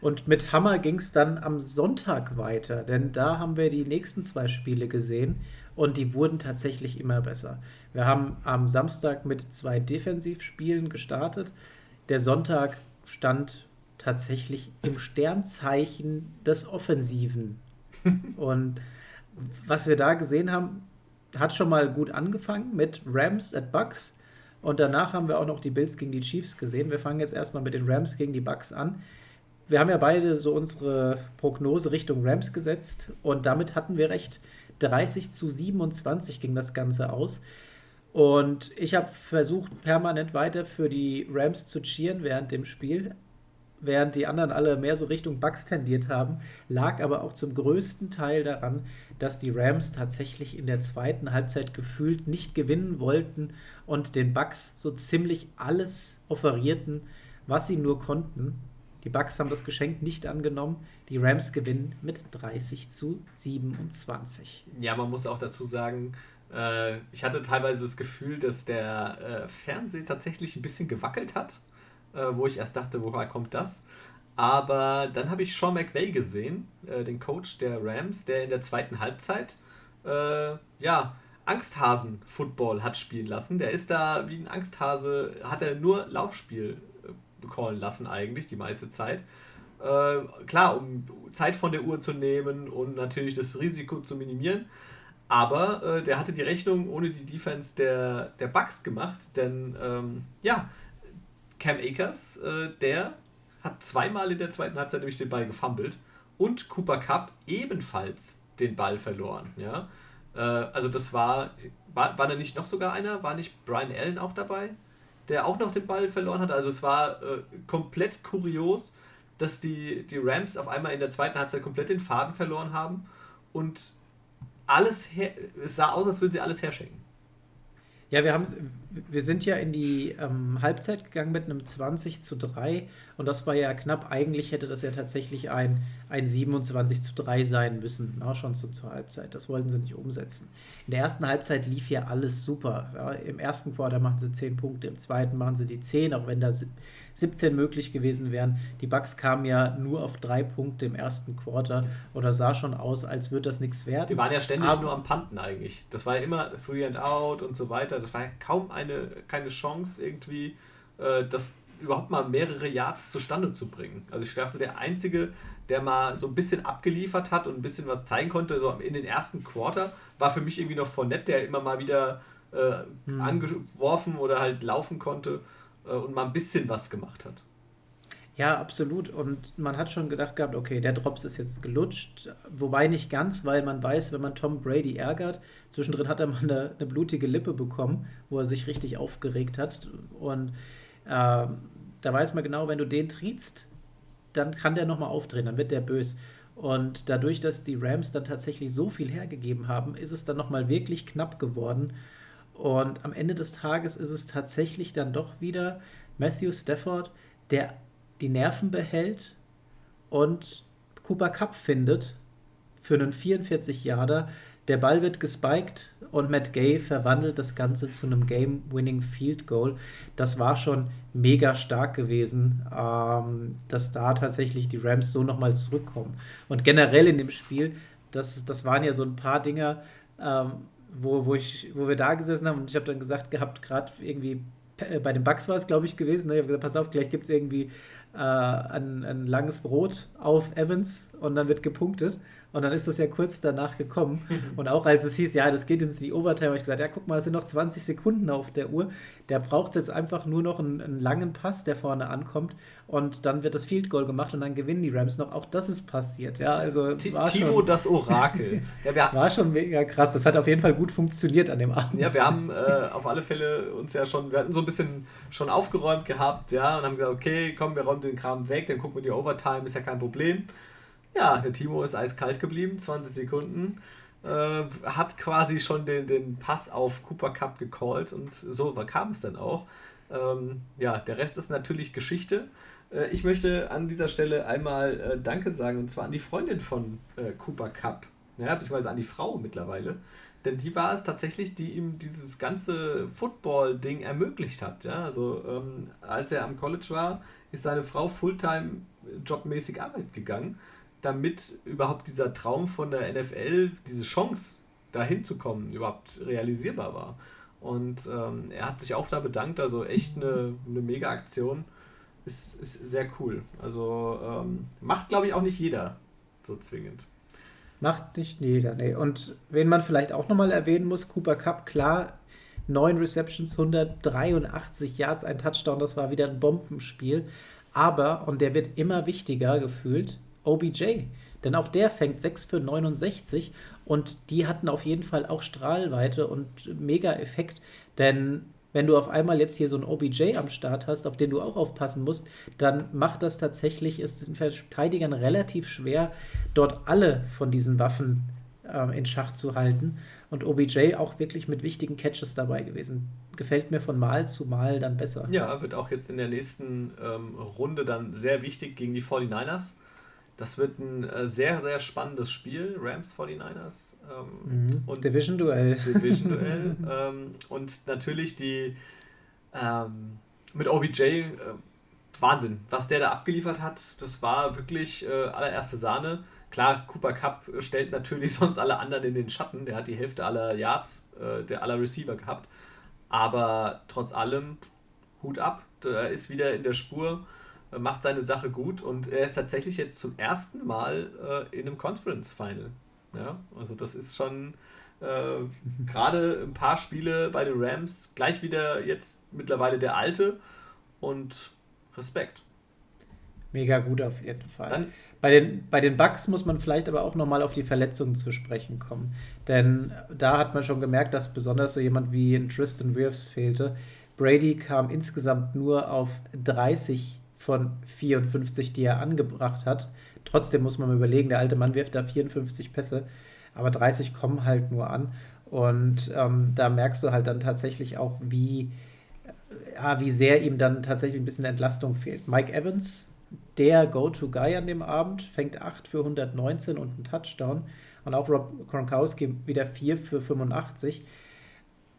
Und mit Hammer ging es dann am Sonntag weiter, denn da haben wir die nächsten zwei Spiele gesehen und die wurden tatsächlich immer besser. Wir haben am Samstag mit zwei Defensivspielen gestartet. Der Sonntag stand tatsächlich im Sternzeichen des Offensiven. und was wir da gesehen haben, hat schon mal gut angefangen mit Rams at Bucks. Und danach haben wir auch noch die Bills gegen die Chiefs gesehen. Wir fangen jetzt erstmal mit den Rams gegen die Bucks an wir haben ja beide so unsere Prognose Richtung Rams gesetzt und damit hatten wir recht. 30 zu 27 ging das Ganze aus. Und ich habe versucht, permanent weiter für die Rams zu cheeren während dem Spiel, während die anderen alle mehr so Richtung Bucks tendiert haben, lag aber auch zum größten Teil daran, dass die Rams tatsächlich in der zweiten Halbzeit gefühlt nicht gewinnen wollten und den Bucks so ziemlich alles offerierten, was sie nur konnten. Die Bucks haben das Geschenk nicht angenommen. Die Rams gewinnen mit 30 zu 27. Ja, man muss auch dazu sagen, äh, ich hatte teilweise das Gefühl, dass der äh, Fernseher tatsächlich ein bisschen gewackelt hat, äh, wo ich erst dachte, woher kommt das? Aber dann habe ich Sean McVay gesehen, äh, den Coach der Rams, der in der zweiten Halbzeit äh, ja, Angsthasen-Football hat spielen lassen. Der ist da wie ein Angsthase, hat er nur Laufspiel callen lassen eigentlich die meiste Zeit. Äh, klar, um Zeit von der Uhr zu nehmen und natürlich das Risiko zu minimieren. Aber äh, der hatte die Rechnung ohne die Defense der, der Bucks gemacht, denn ähm, ja, Cam Akers, äh, der hat zweimal in der zweiten Halbzeit nämlich den Ball gefummelt und Cooper Cup ebenfalls den Ball verloren. Ja? Äh, also das war, war, war da nicht noch sogar einer? War nicht Brian Allen auch dabei, der auch noch den Ball verloren hat? Also es war äh, komplett kurios, dass die, die Rams auf einmal in der zweiten Halbzeit komplett den Faden verloren haben und alles her, es sah aus, als würden sie alles herschenken. Ja, wir haben, wir sind ja in die ähm, Halbzeit gegangen mit einem 20 zu 3 und das war ja knapp. Eigentlich hätte das ja tatsächlich ein, ein 27 zu 3 sein müssen, na, schon so zur Halbzeit. Das wollten sie nicht umsetzen. In der ersten Halbzeit lief ja alles super. Ja. Im ersten Quarter machen sie 10 Punkte, im zweiten machen sie die 10, auch wenn da 17 möglich gewesen wären. Die Bucks kamen ja nur auf drei Punkte im ersten Quarter oder sah schon aus, als würde das nichts werden. Die waren ja ständig Aber nur am Panten eigentlich. Das war ja immer Three and Out und so weiter. Das war ja kaum eine, keine Chance irgendwie, äh, das überhaupt mal mehrere Yards zustande zu bringen. Also ich dachte, der Einzige, der mal so ein bisschen abgeliefert hat und ein bisschen was zeigen konnte, so in den ersten Quarter, war für mich irgendwie noch Fournette, der immer mal wieder äh, hm. angeworfen oder halt laufen konnte und mal ein bisschen was gemacht hat. Ja, absolut. Und man hat schon gedacht gehabt, okay, der Drops ist jetzt gelutscht. Wobei nicht ganz, weil man weiß, wenn man Tom Brady ärgert, zwischendrin hat er mal eine, eine blutige Lippe bekommen, wo er sich richtig aufgeregt hat. Und äh, da weiß man genau, wenn du den trittst, dann kann der nochmal aufdrehen, dann wird der bös. Und dadurch, dass die Rams dann tatsächlich so viel hergegeben haben, ist es dann nochmal wirklich knapp geworden. Und am Ende des Tages ist es tatsächlich dann doch wieder Matthew Stafford, der die Nerven behält und Cooper Cup findet für einen 44 Jahre. Der Ball wird gespiked und Matt Gay verwandelt das Ganze zu einem Game-Winning Field Goal. Das war schon mega stark gewesen, ähm, dass da tatsächlich die Rams so nochmal zurückkommen. Und generell in dem Spiel, das, das waren ja so ein paar Dinger, ähm, wo, wo, ich, wo wir da gesessen haben und ich habe dann gesagt gehabt, gerade irgendwie äh, bei den Bugs war es, glaube ich, gewesen. Ne? Ich habe gesagt, pass auf, gleich gibt es irgendwie äh, ein, ein langes Brot auf Evans und dann wird gepunktet. Und dann ist das ja kurz danach gekommen. Und auch als es hieß, ja, das geht jetzt in die Overtime, habe ich gesagt, ja, guck mal, es sind noch 20 Sekunden auf der Uhr. Der braucht jetzt einfach nur noch einen, einen, langen Pass, der vorne ankommt. Und dann wird das Field Goal gemacht und dann gewinnen die Rams noch. Auch das ist passiert. Ja, also war Timo schon, das Orakel. ja, war schon mega krass. Das hat auf jeden Fall gut funktioniert an dem Abend. Ja, wir haben äh, auf alle Fälle uns ja schon, wir hatten so ein bisschen schon aufgeräumt gehabt, ja, und haben gesagt, okay, komm, wir räumen den Kram weg, dann gucken wir die Overtime, ist ja kein Problem. Ja, der Timo ist eiskalt geblieben, 20 Sekunden. Äh, hat quasi schon den, den Pass auf Cooper Cup gecallt und so kam es dann auch. Ähm, ja, der Rest ist natürlich Geschichte. Äh, ich möchte an dieser Stelle einmal äh, Danke sagen und zwar an die Freundin von äh, Cooper Cup, ja, beziehungsweise an die Frau mittlerweile. Denn die war es tatsächlich, die ihm dieses ganze Football-Ding ermöglicht hat. Ja? Also, ähm, als er am College war, ist seine Frau Fulltime jobmäßig Arbeit gegangen damit überhaupt dieser Traum von der NFL, diese Chance dahin zu kommen, überhaupt realisierbar war. Und ähm, er hat sich auch da bedankt, also echt eine, eine mega Aktion. Ist, ist sehr cool. Also ähm, macht, glaube ich, auch nicht jeder so zwingend. Macht nicht jeder, nee. Und wen man vielleicht auch nochmal erwähnen muss, Cooper Cup, klar, 9 Receptions, 183 Yards, ein Touchdown, das war wieder ein Bombenspiel. Aber, und der wird immer wichtiger gefühlt, OBJ. Denn auch der fängt 6 für 69 und die hatten auf jeden Fall auch Strahlweite und mega Effekt. Denn wenn du auf einmal jetzt hier so einen OBJ am Start hast, auf den du auch aufpassen musst, dann macht das tatsächlich, ist den Verteidigern relativ schwer, dort alle von diesen Waffen äh, in Schach zu halten. Und OBJ auch wirklich mit wichtigen Catches dabei gewesen. Gefällt mir von Mal zu Mal dann besser. Ja, wird auch jetzt in der nächsten ähm, Runde dann sehr wichtig gegen die 49ers. Das wird ein äh, sehr, sehr spannendes Spiel, Rams 49ers. Ähm, mhm. und Division-Duell. Division-Duell. ähm, und natürlich die ähm, mit OBJ, äh, Wahnsinn, was der da abgeliefert hat, das war wirklich äh, allererste Sahne. Klar, Cooper Cup stellt natürlich sonst alle anderen in den Schatten. Der hat die Hälfte aller Yards, äh, der aller Receiver gehabt. Aber trotz allem, Hut ab, der ist wieder in der Spur äh, macht seine Sache gut und er ist tatsächlich jetzt zum ersten Mal äh, in einem Conference Final. Ja, also das ist schon äh, gerade ein paar Spiele bei den Rams gleich wieder jetzt mittlerweile der alte und Respekt. Mega gut auf jeden Fall. Dann, bei, den, bei den Bucks muss man vielleicht aber auch nochmal auf die Verletzungen zu sprechen kommen. Denn da hat man schon gemerkt, dass besonders so jemand wie Tristan Wirfs fehlte. Brady kam insgesamt nur auf 30 von 54, die er angebracht hat. Trotzdem muss man überlegen, der alte Mann wirft da 54 Pässe, aber 30 kommen halt nur an. Und ähm, da merkst du halt dann tatsächlich auch, wie, äh, ja, wie sehr ihm dann tatsächlich ein bisschen Entlastung fehlt. Mike Evans, der Go-To-Guy an dem Abend, fängt 8 für 119 und einen Touchdown. Und auch Rob Gronkowski wieder 4 für 85.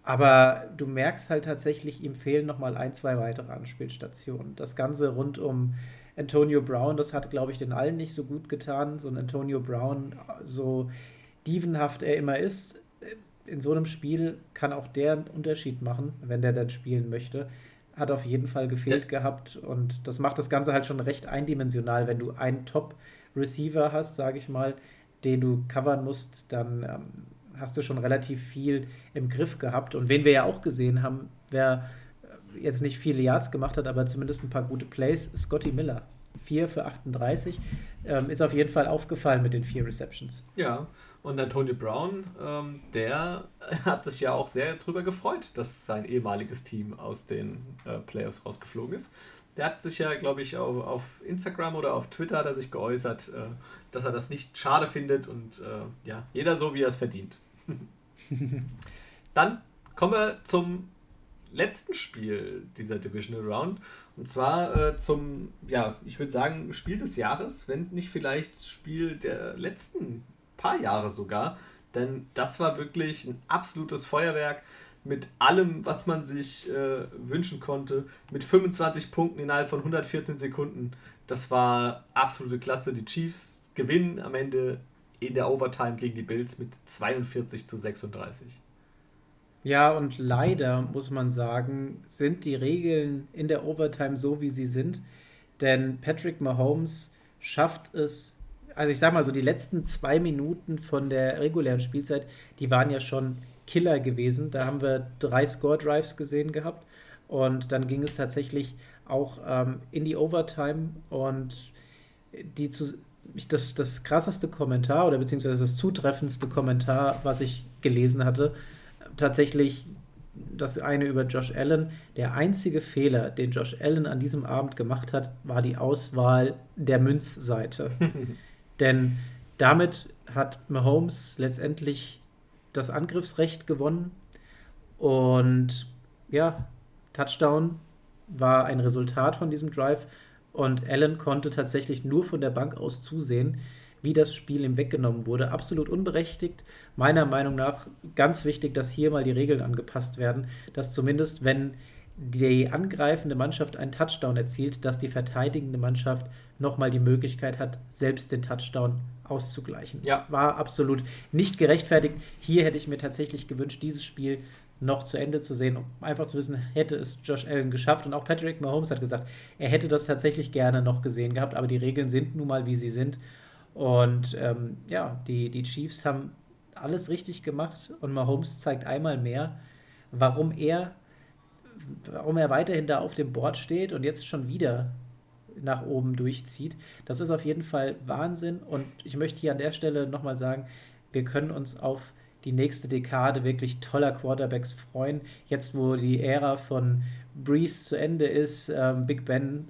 Aber du merkst halt tatsächlich, ihm fehlen noch mal ein, zwei weitere Anspielstationen. Das Ganze rund um Antonio Brown, das hat, glaube ich, den allen nicht so gut getan. So ein Antonio Brown, so dievenhaft er immer ist, in so einem Spiel kann auch der einen Unterschied machen, wenn der dann spielen möchte. Hat auf jeden Fall gefehlt ja. gehabt und das macht das Ganze halt schon recht eindimensional. Wenn du einen Top-Receiver hast, sage ich mal, den du covern musst, dann ähm, hast du schon relativ viel im Griff gehabt. Und wen wir ja auch gesehen haben, wer jetzt nicht viele Yards gemacht hat, aber zumindest ein paar gute Plays, Scotty Miller. 4 für 38. Ähm, ist auf jeden Fall aufgefallen mit den vier Receptions. Ja, und Antonio Brown, ähm, der hat sich ja auch sehr darüber gefreut, dass sein ehemaliges Team aus den äh, Playoffs rausgeflogen ist. Der hat sich ja, glaube ich, auf, auf, Instagram oder auf Twitter hat er sich geäußert, äh, dass er das nicht schade findet und äh, ja, jeder so, wie er es verdient. Dann kommen wir zum letzten Spiel dieser Divisional Round. Und zwar äh, zum, ja, ich würde sagen, Spiel des Jahres, wenn nicht vielleicht Spiel der letzten paar Jahre sogar. Denn das war wirklich ein absolutes Feuerwerk mit allem, was man sich äh, wünschen konnte. Mit 25 Punkten innerhalb von 114 Sekunden. Das war absolute Klasse. Die Chiefs gewinnen am Ende in der Overtime gegen die Bills mit 42 zu 36. Ja, und leider muss man sagen, sind die Regeln in der Overtime so, wie sie sind. Denn Patrick Mahomes schafft es, also ich sag mal so, die letzten zwei Minuten von der regulären Spielzeit, die waren ja schon Killer gewesen. Da haben wir drei Score-Drives gesehen gehabt. Und dann ging es tatsächlich auch ähm, in die Overtime und die zu, das, das krasseste Kommentar oder beziehungsweise das zutreffendste Kommentar, was ich gelesen hatte, tatsächlich das eine über Josh Allen. Der einzige Fehler, den Josh Allen an diesem Abend gemacht hat, war die Auswahl der Münzseite. Denn damit hat Mahomes letztendlich das Angriffsrecht gewonnen und ja, Touchdown war ein Resultat von diesem Drive und Allen konnte tatsächlich nur von der Bank aus zusehen, wie das Spiel ihm weggenommen wurde. Absolut unberechtigt. Meiner Meinung nach ganz wichtig, dass hier mal die Regeln angepasst werden, dass zumindest, wenn die angreifende Mannschaft einen Touchdown erzielt, dass die verteidigende Mannschaft nochmal die Möglichkeit hat, selbst den Touchdown auszugleichen. Ja. War absolut nicht gerechtfertigt. Hier hätte ich mir tatsächlich gewünscht, dieses Spiel noch zu Ende zu sehen, um einfach zu wissen, hätte es Josh Allen geschafft. Und auch Patrick Mahomes hat gesagt, er hätte das tatsächlich gerne noch gesehen gehabt, aber die Regeln sind nun mal, wie sie sind. Und ähm, ja, die, die Chiefs haben alles richtig gemacht und Mahomes zeigt einmal mehr, warum er, warum er weiterhin da auf dem Board steht und jetzt schon wieder nach oben durchzieht. Das ist auf jeden Fall Wahnsinn und ich möchte hier an der Stelle nochmal sagen, wir können uns auf die nächste Dekade wirklich toller Quarterbacks freuen. Jetzt, wo die Ära von Breeze zu Ende ist, ähm, Big Ben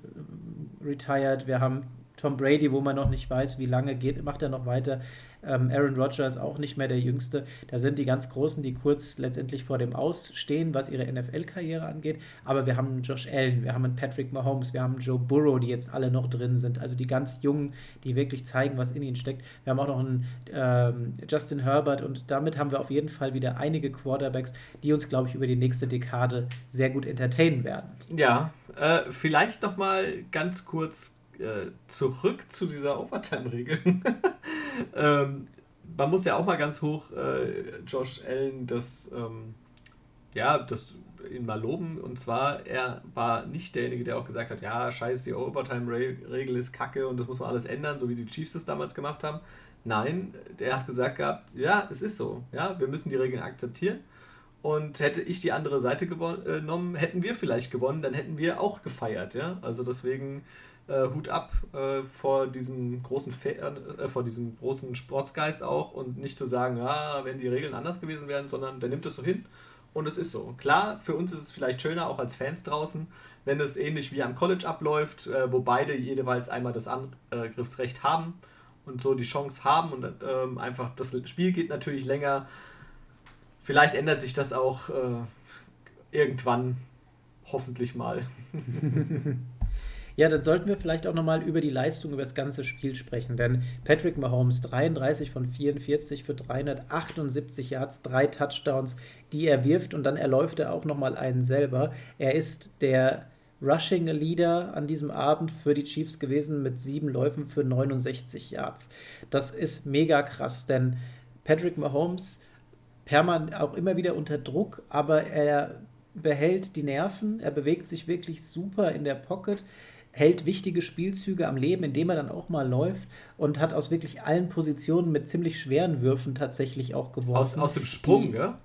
äh, retired, wir haben Tom Brady, wo man noch nicht weiß, wie lange geht, macht er noch weiter. Ähm, Aaron Rodgers auch nicht mehr der Jüngste. Da sind die ganz Großen, die kurz letztendlich vor dem Ausstehen, was ihre NFL-Karriere angeht. Aber wir haben einen Josh Allen, wir haben einen Patrick Mahomes, wir haben einen Joe Burrow, die jetzt alle noch drin sind. Also die ganz Jungen, die wirklich zeigen, was in ihnen steckt. Wir haben auch noch einen ähm, Justin Herbert und damit haben wir auf jeden Fall wieder einige Quarterbacks, die uns, glaube ich, über die nächste Dekade sehr gut entertainen werden. Ja, äh, vielleicht noch mal ganz kurz äh, zurück zu dieser Overtime-Regel. ähm, man muss ja auch mal ganz hoch äh, Josh Allen das, ähm, ja, das ihn mal loben. Und zwar, er war nicht derjenige, der auch gesagt hat, ja, scheiße, die Overtime-Regel ist kacke und das muss man alles ändern, so wie die Chiefs es damals gemacht haben. Nein, der hat gesagt gehabt, ja, es ist so. Ja, wir müssen die Regeln akzeptieren. Und hätte ich die andere Seite äh, genommen, hätten wir vielleicht gewonnen, dann hätten wir auch gefeiert. Ja? Also deswegen äh, Hut ab äh, vor diesem großen äh, vor diesem großen Sportsgeist auch und nicht zu sagen, ja, wenn die Regeln anders gewesen wären, sondern der nimmt es so hin und es ist so. Klar, für uns ist es vielleicht schöner, auch als Fans draußen, wenn es ähnlich wie am College abläuft, äh, wo beide jeweils einmal das Angriffsrecht haben und so die Chance haben und ähm, einfach das Spiel geht natürlich länger. Vielleicht ändert sich das auch äh, irgendwann, hoffentlich mal. Ja, dann sollten wir vielleicht auch nochmal über die Leistung über das ganze Spiel sprechen. Denn Patrick Mahomes 33 von 44 für 378 Yards, drei Touchdowns, die er wirft und dann erläuft er auch nochmal einen selber. Er ist der Rushing Leader an diesem Abend für die Chiefs gewesen mit sieben Läufen für 69 Yards. Das ist mega krass, denn Patrick Mahomes permanent auch immer wieder unter Druck, aber er behält die Nerven, er bewegt sich wirklich super in der Pocket hält wichtige Spielzüge am Leben, indem er dann auch mal läuft und hat aus wirklich allen Positionen mit ziemlich schweren Würfen tatsächlich auch geworfen. Aus, aus dem Sprung, ja?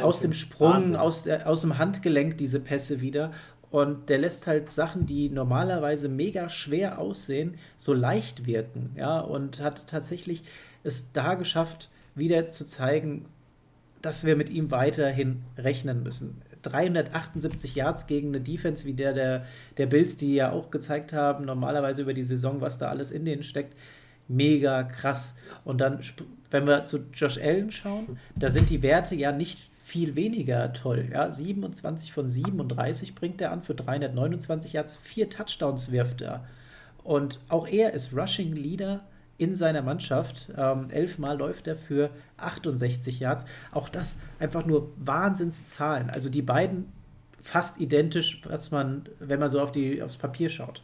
aus dem Sprung, aus, der, aus dem Handgelenk diese Pässe wieder. Und der lässt halt Sachen, die normalerweise mega schwer aussehen, so leicht wirken. Ja, und hat tatsächlich es da geschafft, wieder zu zeigen, dass wir mit ihm weiterhin rechnen müssen. 378 Yards gegen eine Defense wie der, der der Bills, die ja auch gezeigt haben, normalerweise über die Saison, was da alles in denen steckt. Mega krass. Und dann, wenn wir zu Josh Allen schauen, da sind die Werte ja nicht viel weniger toll. Ja, 27 von 37 bringt er an für 329 Yards, vier Touchdowns wirft er. Und auch er ist Rushing Leader in seiner Mannschaft. Ähm, elfmal läuft er für 68 Yards. Auch das einfach nur Wahnsinnszahlen. Also die beiden fast identisch, was man, wenn man so auf die, aufs Papier schaut.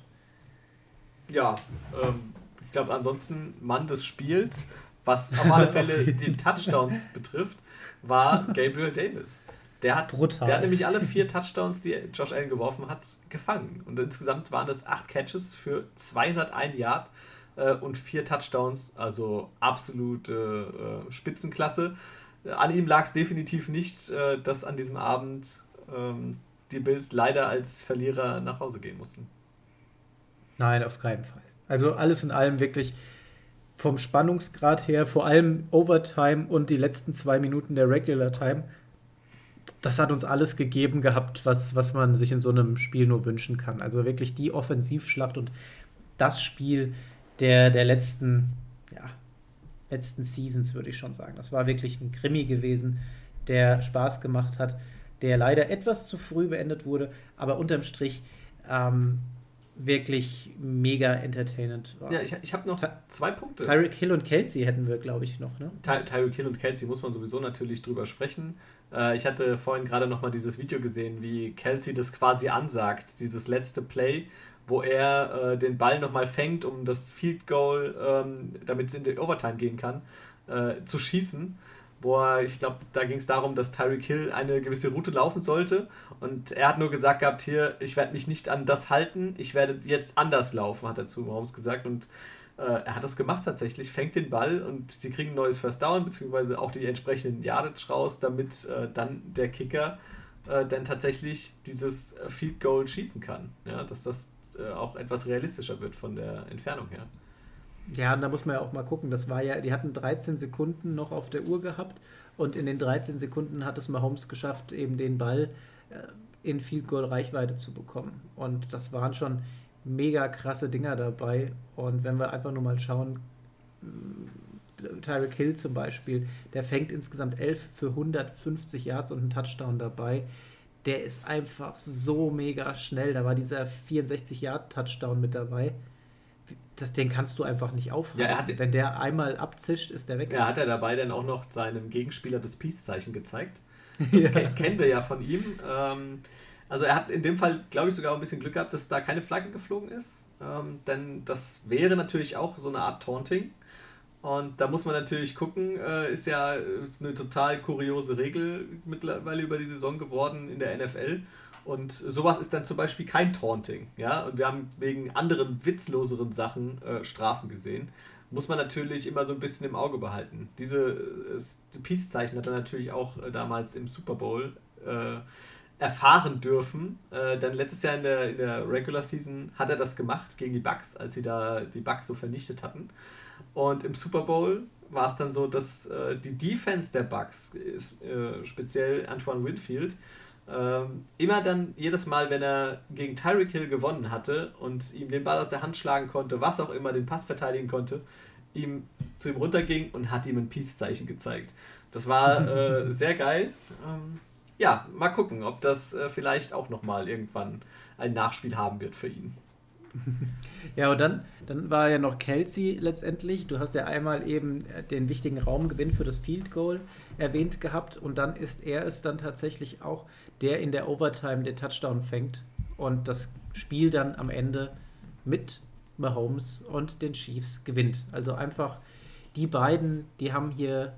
Ja, ähm, ich glaube ansonsten Mann des Spiels, was auf alle Fälle den Touchdowns betrifft, war Gabriel Davis. Der hat, Brutal. der hat nämlich alle vier Touchdowns, die Josh Allen geworfen hat, gefangen. Und insgesamt waren das acht Catches für 201 Yard äh, und vier Touchdowns, also absolute äh, Spitzenklasse. An ihm lag es definitiv nicht, äh, dass an diesem Abend ähm, die Bills leider als Verlierer nach Hause gehen mussten. Nein, auf keinen Fall. Also alles in allem wirklich vom Spannungsgrad her, vor allem Overtime und die letzten zwei Minuten der Regular Time, das hat uns alles gegeben gehabt, was, was man sich in so einem Spiel nur wünschen kann. Also wirklich die Offensivschlacht und das Spiel, der, der letzten, ja, letzten Seasons, würde ich schon sagen. Das war wirklich ein Krimi gewesen, der Spaß gemacht hat, der leider etwas zu früh beendet wurde, aber unterm Strich ähm, wirklich mega entertainend war. Ja, ich, ich habe noch Ty zwei Punkte. Tyreek Hill und Kelsey hätten wir, glaube ich, noch. Ne? Ty Tyreek Hill und Kelsey muss man sowieso natürlich drüber sprechen. Äh, ich hatte vorhin gerade noch mal dieses Video gesehen, wie Kelsey das quasi ansagt, dieses letzte Play, wo er äh, den Ball nochmal fängt, um das Field Goal, ähm, damit es in die Overtime gehen kann, äh, zu schießen. Wo er, ich glaube, da ging es darum, dass Tyreek Hill eine gewisse Route laufen sollte. Und er hat nur gesagt gehabt, hier, ich werde mich nicht an das halten, ich werde jetzt anders laufen, hat er zu Mahomes gesagt. Und äh, er hat das gemacht tatsächlich, fängt den Ball und sie kriegen ein neues First Down, beziehungsweise auch die entsprechenden Yardage raus, damit äh, dann der Kicker äh, dann tatsächlich dieses Field Goal schießen kann. Ja, dass das äh, auch etwas realistischer wird von der Entfernung her. Ja, und da muss man ja auch mal gucken. Das war ja, die hatten 13 Sekunden noch auf der Uhr gehabt und in den 13 Sekunden hat es Mahomes geschafft, eben den Ball äh, in Field Goal Reichweite zu bekommen. Und das waren schon mega krasse Dinger dabei. Und wenn wir einfach nur mal schauen, äh, Tyreek Hill zum Beispiel, der fängt insgesamt 11 für 150 Yards und einen Touchdown dabei der ist einfach so mega schnell. Da war dieser 64-Yard-Touchdown mit dabei. Das, den kannst du einfach nicht aufhalten. Ja, hat, Wenn der einmal abzischt, ist der weg. Ja, hat er dabei dann auch noch seinem Gegenspieler das Peace-Zeichen gezeigt. Das ja. kennen wir ja von ihm. Ähm, also er hat in dem Fall, glaube ich, sogar ein bisschen Glück gehabt, dass da keine Flagge geflogen ist. Ähm, denn das wäre natürlich auch so eine Art Taunting. Und da muss man natürlich gucken, äh, ist ja eine total kuriose Regel mittlerweile über die Saison geworden in der NFL. Und sowas ist dann zum Beispiel kein Taunting. Ja? Und wir haben wegen anderen witzloseren Sachen äh, Strafen gesehen. Muss man natürlich immer so ein bisschen im Auge behalten. Diese äh, Peace-Zeichen hat er natürlich auch äh, damals im Super Bowl äh, erfahren dürfen. Äh, dann letztes Jahr in der, in der Regular Season hat er das gemacht gegen die Bucks, als sie da die Bucks so vernichtet hatten. Und im Super Bowl war es dann so, dass äh, die Defense der Bucks, äh, speziell Antoine Winfield, äh, immer dann jedes Mal, wenn er gegen Tyreek Hill gewonnen hatte und ihm den Ball aus der Hand schlagen konnte, was auch immer, den Pass verteidigen konnte, ihm zu ihm runterging und hat ihm ein Peace-Zeichen gezeigt. Das war äh, sehr geil. Ähm, ja, mal gucken, ob das äh, vielleicht auch nochmal irgendwann ein Nachspiel haben wird für ihn. Ja, und dann, dann war ja noch Kelsey letztendlich. Du hast ja einmal eben äh, den wichtigen Raumgewinn für das Field Goal erwähnt gehabt und dann ist er es dann tatsächlich auch, der in der Overtime den Touchdown fängt und das Spiel dann am Ende mit Mahomes und den Chiefs gewinnt. Also einfach die beiden, die haben hier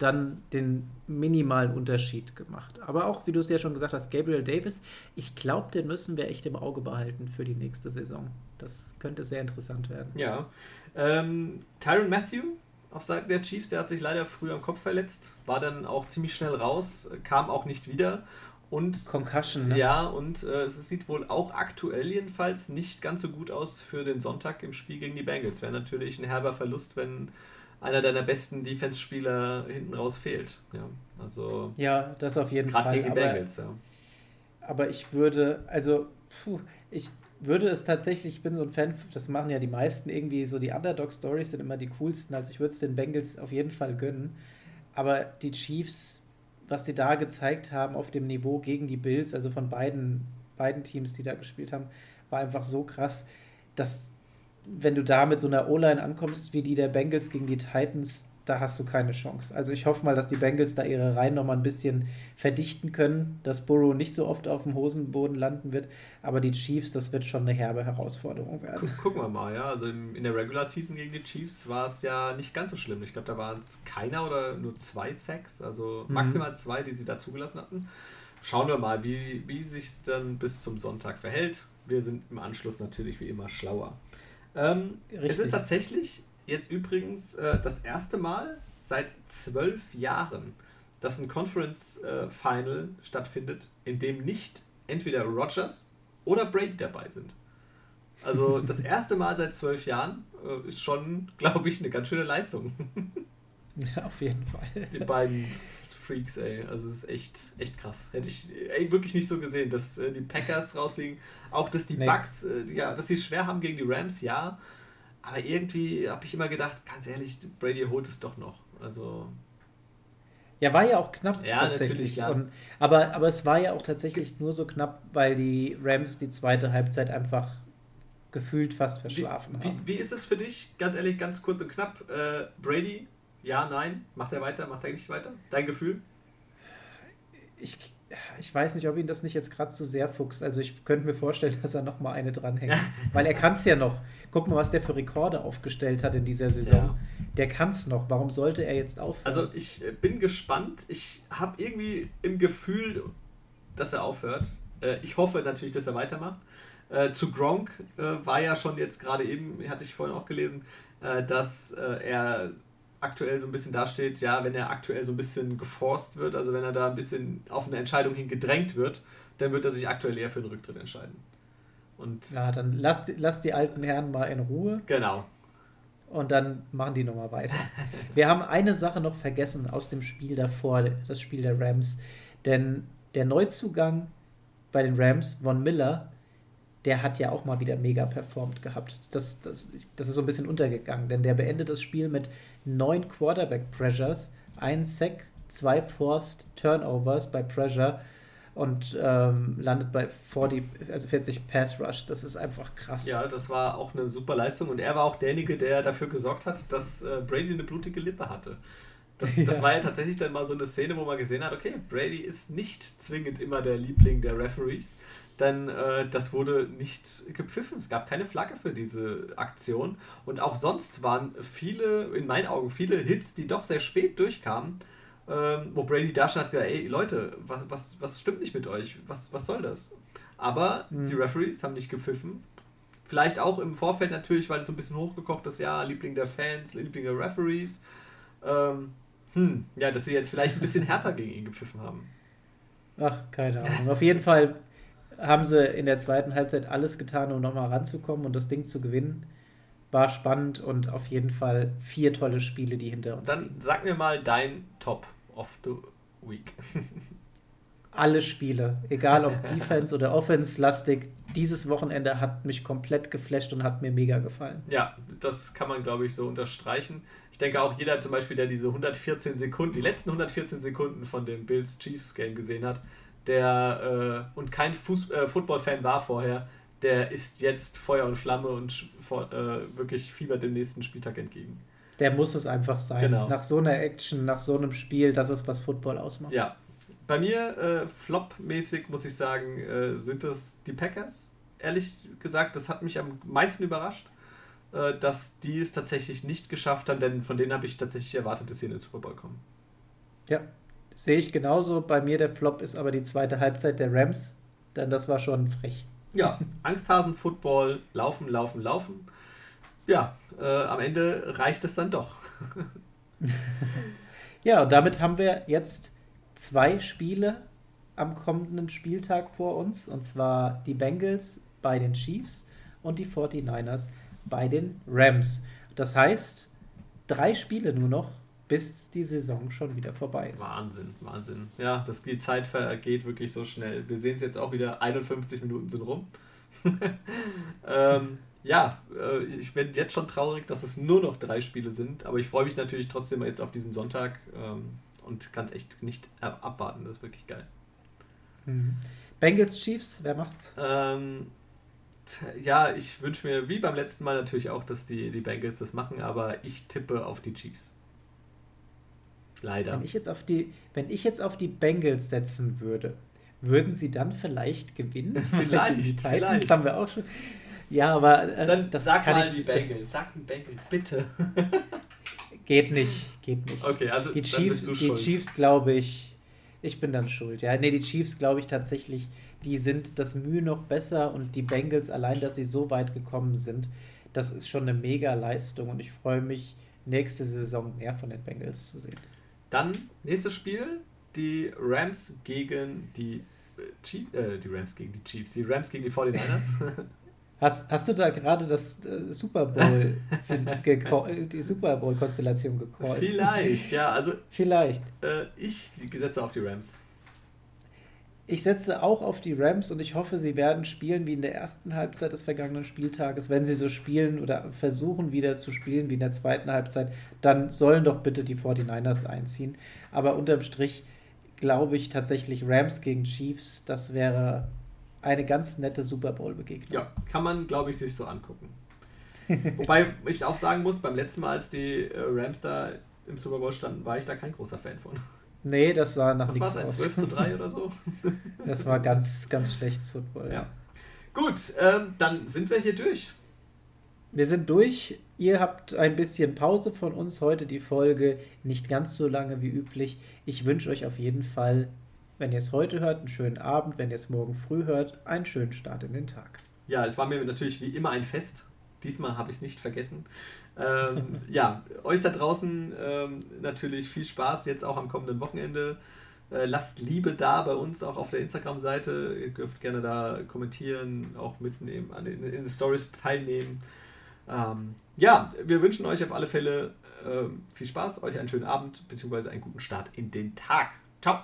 dann den minimalen Unterschied gemacht. Aber auch, wie du es ja schon gesagt hast, Gabriel Davis, ich glaube, den müssen wir echt im Auge behalten für die nächste Saison. Das könnte sehr interessant werden. Ja. Ähm, Tyron Matthew auf Seiten der Chiefs, der hat sich leider früh am Kopf verletzt, war dann auch ziemlich schnell raus, kam auch nicht wieder. Und Concussion, ne? Ja, und äh, es sieht wohl auch aktuell jedenfalls nicht ganz so gut aus für den Sonntag im Spiel gegen die Bengals. Wäre natürlich ein herber Verlust, wenn einer deiner besten Defense-Spieler hinten raus fehlt. Ja, also ja das auf jeden Fall. gegen die Bengals, ja. Aber ich würde, also, puh, ich würde es tatsächlich, ich bin so ein Fan, das machen ja die meisten irgendwie, so die Underdog-Stories sind immer die coolsten. Also ich würde es den Bengals auf jeden Fall gönnen. Aber die Chiefs, was sie da gezeigt haben auf dem Niveau gegen die Bills, also von beiden, beiden Teams, die da gespielt haben, war einfach so krass, dass wenn du da mit so einer O-Line ankommst wie die der Bengals gegen die Titans, da hast du keine Chance. Also ich hoffe mal, dass die Bengals da ihre Reihen nochmal ein bisschen verdichten können, dass Burrow nicht so oft auf dem Hosenboden landen wird, aber die Chiefs, das wird schon eine herbe Herausforderung werden. Gucken wir mal, ja. Also in der Regular Season gegen die Chiefs war es ja nicht ganz so schlimm. Ich glaube, da waren es keiner oder nur zwei Sacks, also mhm. maximal zwei, die sie da zugelassen hatten. Schauen wir mal, wie, wie sich dann bis zum Sonntag verhält. Wir sind im Anschluss natürlich wie immer schlauer. Ähm, es ist tatsächlich jetzt übrigens äh, das erste Mal seit zwölf Jahren, dass ein Conference äh, Final stattfindet, in dem nicht entweder Rogers oder Brady dabei sind. Also das erste Mal seit zwölf Jahren äh, ist schon, glaube ich, eine ganz schöne Leistung. Ja, auf jeden Fall. Die beiden Freaks, ey. Also es ist echt, echt krass. Hätte ich ey, wirklich nicht so gesehen, dass äh, die Packers rausfliegen. Auch, dass die nee. Bucks, äh, ja, dass sie es schwer haben gegen die Rams, ja. Aber irgendwie habe ich immer gedacht, ganz ehrlich, Brady holt es doch noch. Also. Ja, war ja auch knapp ja, tatsächlich. Ja. Und, aber, aber es war ja auch tatsächlich nur so knapp, weil die Rams die zweite Halbzeit einfach gefühlt fast verschlafen wie, haben. Wie, wie ist es für dich, ganz ehrlich, ganz kurz und knapp, äh, Brady ja, nein. Macht er weiter? Macht er nicht weiter? Dein Gefühl? Ich, ich weiß nicht, ob ihn das nicht jetzt gerade zu sehr fuchst. Also ich könnte mir vorstellen, dass er noch mal eine dranhängt. Weil er kann es ja noch. Guck mal, was der für Rekorde aufgestellt hat in dieser Saison. Ja. Der kann es noch. Warum sollte er jetzt aufhören? Also ich äh, bin gespannt. Ich habe irgendwie im Gefühl, dass er aufhört. Äh, ich hoffe natürlich, dass er weitermacht. Äh, zu Gronk war ja schon jetzt gerade eben, hatte ich vorhin auch gelesen, dass er aktuell so ein bisschen dasteht, ja, wenn er aktuell so ein bisschen geforst wird, also wenn er da ein bisschen auf eine Entscheidung hin gedrängt wird, dann wird er sich aktuell eher für den Rücktritt entscheiden. Und ja, dann lass, lass die alten Herren mal in Ruhe. Genau. Und dann machen die nochmal weiter. Wir haben eine Sache noch vergessen aus dem Spiel davor, das Spiel der Rams. Denn der Neuzugang bei den Rams, Von Miller, der hat ja auch mal wieder mega performt gehabt. Das, das, das ist so ein bisschen untergegangen, denn der beendet das Spiel mit neun Quarterback Pressures, ein Sack, zwei Forced Turnovers bei Pressure und ähm, landet bei 40, also 40 Pass Rush. Das ist einfach krass. Ja, das war auch eine super Leistung und er war auch derjenige, der dafür gesorgt hat, dass äh, Brady eine blutige Lippe hatte. Das, das ja. war ja tatsächlich dann mal so eine Szene, wo man gesehen hat, okay, Brady ist nicht zwingend immer der Liebling der Referees, denn äh, das wurde nicht gepfiffen. Es gab keine Flagge für diese Aktion. Und auch sonst waren viele, in meinen Augen, viele Hits, die doch sehr spät durchkamen, ähm, wo Brady da hat gesagt, ey Leute, was, was, was stimmt nicht mit euch? Was, was soll das? Aber mhm. die Referees haben nicht gepfiffen. Vielleicht auch im Vorfeld natürlich, weil es so ein bisschen hochgekocht ist, ja, Liebling der Fans, Liebling der Referees. Ähm, hm, ja, dass sie jetzt vielleicht ein bisschen härter gegen ihn gepfiffen haben. Ach, keine Ahnung. Auf jeden Fall haben sie in der zweiten Halbzeit alles getan, um nochmal ranzukommen und das Ding zu gewinnen. War spannend und auf jeden Fall vier tolle Spiele, die hinter uns Dann liegen. sag mir mal dein Top of the Week. Alle Spiele, egal ob Defense oder Offense lastig, dieses Wochenende hat mich komplett geflasht und hat mir mega gefallen. Ja, das kann man, glaube ich, so unterstreichen. Ich denke auch jeder zum Beispiel, der diese 114 Sekunden, die letzten 114 Sekunden von dem Bills Chiefs Game gesehen hat, der äh, und kein Fuß, äh, Football-Fan war vorher, der ist jetzt Feuer und Flamme und äh, wirklich fiebert dem nächsten Spieltag entgegen. Der muss es einfach sein. Genau. Nach so einer Action, nach so einem Spiel, das ist, was Football ausmacht. Ja. Bei mir, äh, flop-mäßig, muss ich sagen, äh, sind es die Packers. Ehrlich gesagt, das hat mich am meisten überrascht, äh, dass die es tatsächlich nicht geschafft haben, denn von denen habe ich tatsächlich erwartet, dass sie in den Super Bowl kommen. Ja, Sehe ich genauso. Bei mir der Flop ist aber die zweite Halbzeit der Rams, denn das war schon frech. Ja, Angsthasen-Football, laufen, laufen, laufen. Ja, äh, am Ende reicht es dann doch. ja, und damit haben wir jetzt zwei Spiele am kommenden Spieltag vor uns. Und zwar die Bengals bei den Chiefs und die 49ers bei den Rams. Das heißt, drei Spiele nur noch bis die Saison schon wieder vorbei ist. Wahnsinn, Wahnsinn. Ja, das, die Zeit vergeht wirklich so schnell. Wir sehen es jetzt auch wieder, 51 Minuten sind rum. ähm, ja, äh, ich bin jetzt schon traurig, dass es nur noch drei Spiele sind, aber ich freue mich natürlich trotzdem jetzt auf diesen Sonntag ähm, und kann es echt nicht abwarten. Das ist wirklich geil. Mhm. Bengals Chiefs, wer macht's? Ähm, ja, ich wünsche mir wie beim letzten Mal natürlich auch, dass die, die Bengals das machen, aber ich tippe auf die Chiefs. Leider. Wenn ich jetzt auf die, wenn ich jetzt auf die Bengals setzen würde, würden sie dann vielleicht gewinnen? Vielleicht. die Titans vielleicht. haben wir auch schon. Ja, aber äh, dann das sag kann mal ich, die Bengals. Sag die Bengals, bitte. geht nicht, geht nicht. Okay, also die Chiefs, die Chiefs glaube ich, ich bin dann schuld. Ja, nee, die Chiefs glaube ich tatsächlich, die sind das Mühe noch besser und die Bengals allein, dass sie so weit gekommen sind, das ist schon eine mega Leistung und ich freue mich nächste Saison mehr von den Bengals zu sehen. Dann nächstes Spiel, die Rams gegen die äh, Chiefs, äh, die Rams gegen die Chiefs, die Rams gegen die 49ers. Hast, hast du da gerade das äh, Super Bowl die Super Bowl Konstellation gecallt? Vielleicht, ja, also vielleicht. Äh, ich setze auf die Rams. Ich setze auch auf die Rams und ich hoffe, sie werden spielen wie in der ersten Halbzeit des vergangenen Spieltages. Wenn sie so spielen oder versuchen wieder zu spielen wie in der zweiten Halbzeit, dann sollen doch bitte die 49ers einziehen. Aber unterm Strich glaube ich tatsächlich Rams gegen Chiefs, das wäre eine ganz nette Super Bowl-Begegnung. Ja, kann man, glaube ich, sich so angucken. Wobei ich auch sagen muss, beim letzten Mal, als die äh, Rams da im Super Bowl standen, war ich da kein großer Fan von. Nee, das sah nach nichts aus. Was war es, 12 zu 3 oder so? das war ganz, ganz schlechtes Football, ja. ja. Gut, ähm, dann sind wir hier durch. Wir sind durch. Ihr habt ein bisschen Pause von uns heute, die Folge nicht ganz so lange wie üblich. Ich wünsche euch auf jeden Fall, wenn ihr es heute hört, einen schönen Abend. Wenn ihr es morgen früh hört, einen schönen Start in den Tag. Ja, es war mir natürlich wie immer ein Fest. Diesmal habe ich es nicht vergessen. Ähm, ja, euch da draußen ähm, natürlich viel Spaß jetzt auch am kommenden Wochenende. Äh, lasst Liebe da bei uns auch auf der Instagram-Seite. Ihr dürft gerne da kommentieren, auch mitnehmen, an den, in den Stories teilnehmen. Ähm, ja, wir wünschen euch auf alle Fälle äh, viel Spaß, euch einen schönen Abend bzw. einen guten Start in den Tag. Ciao!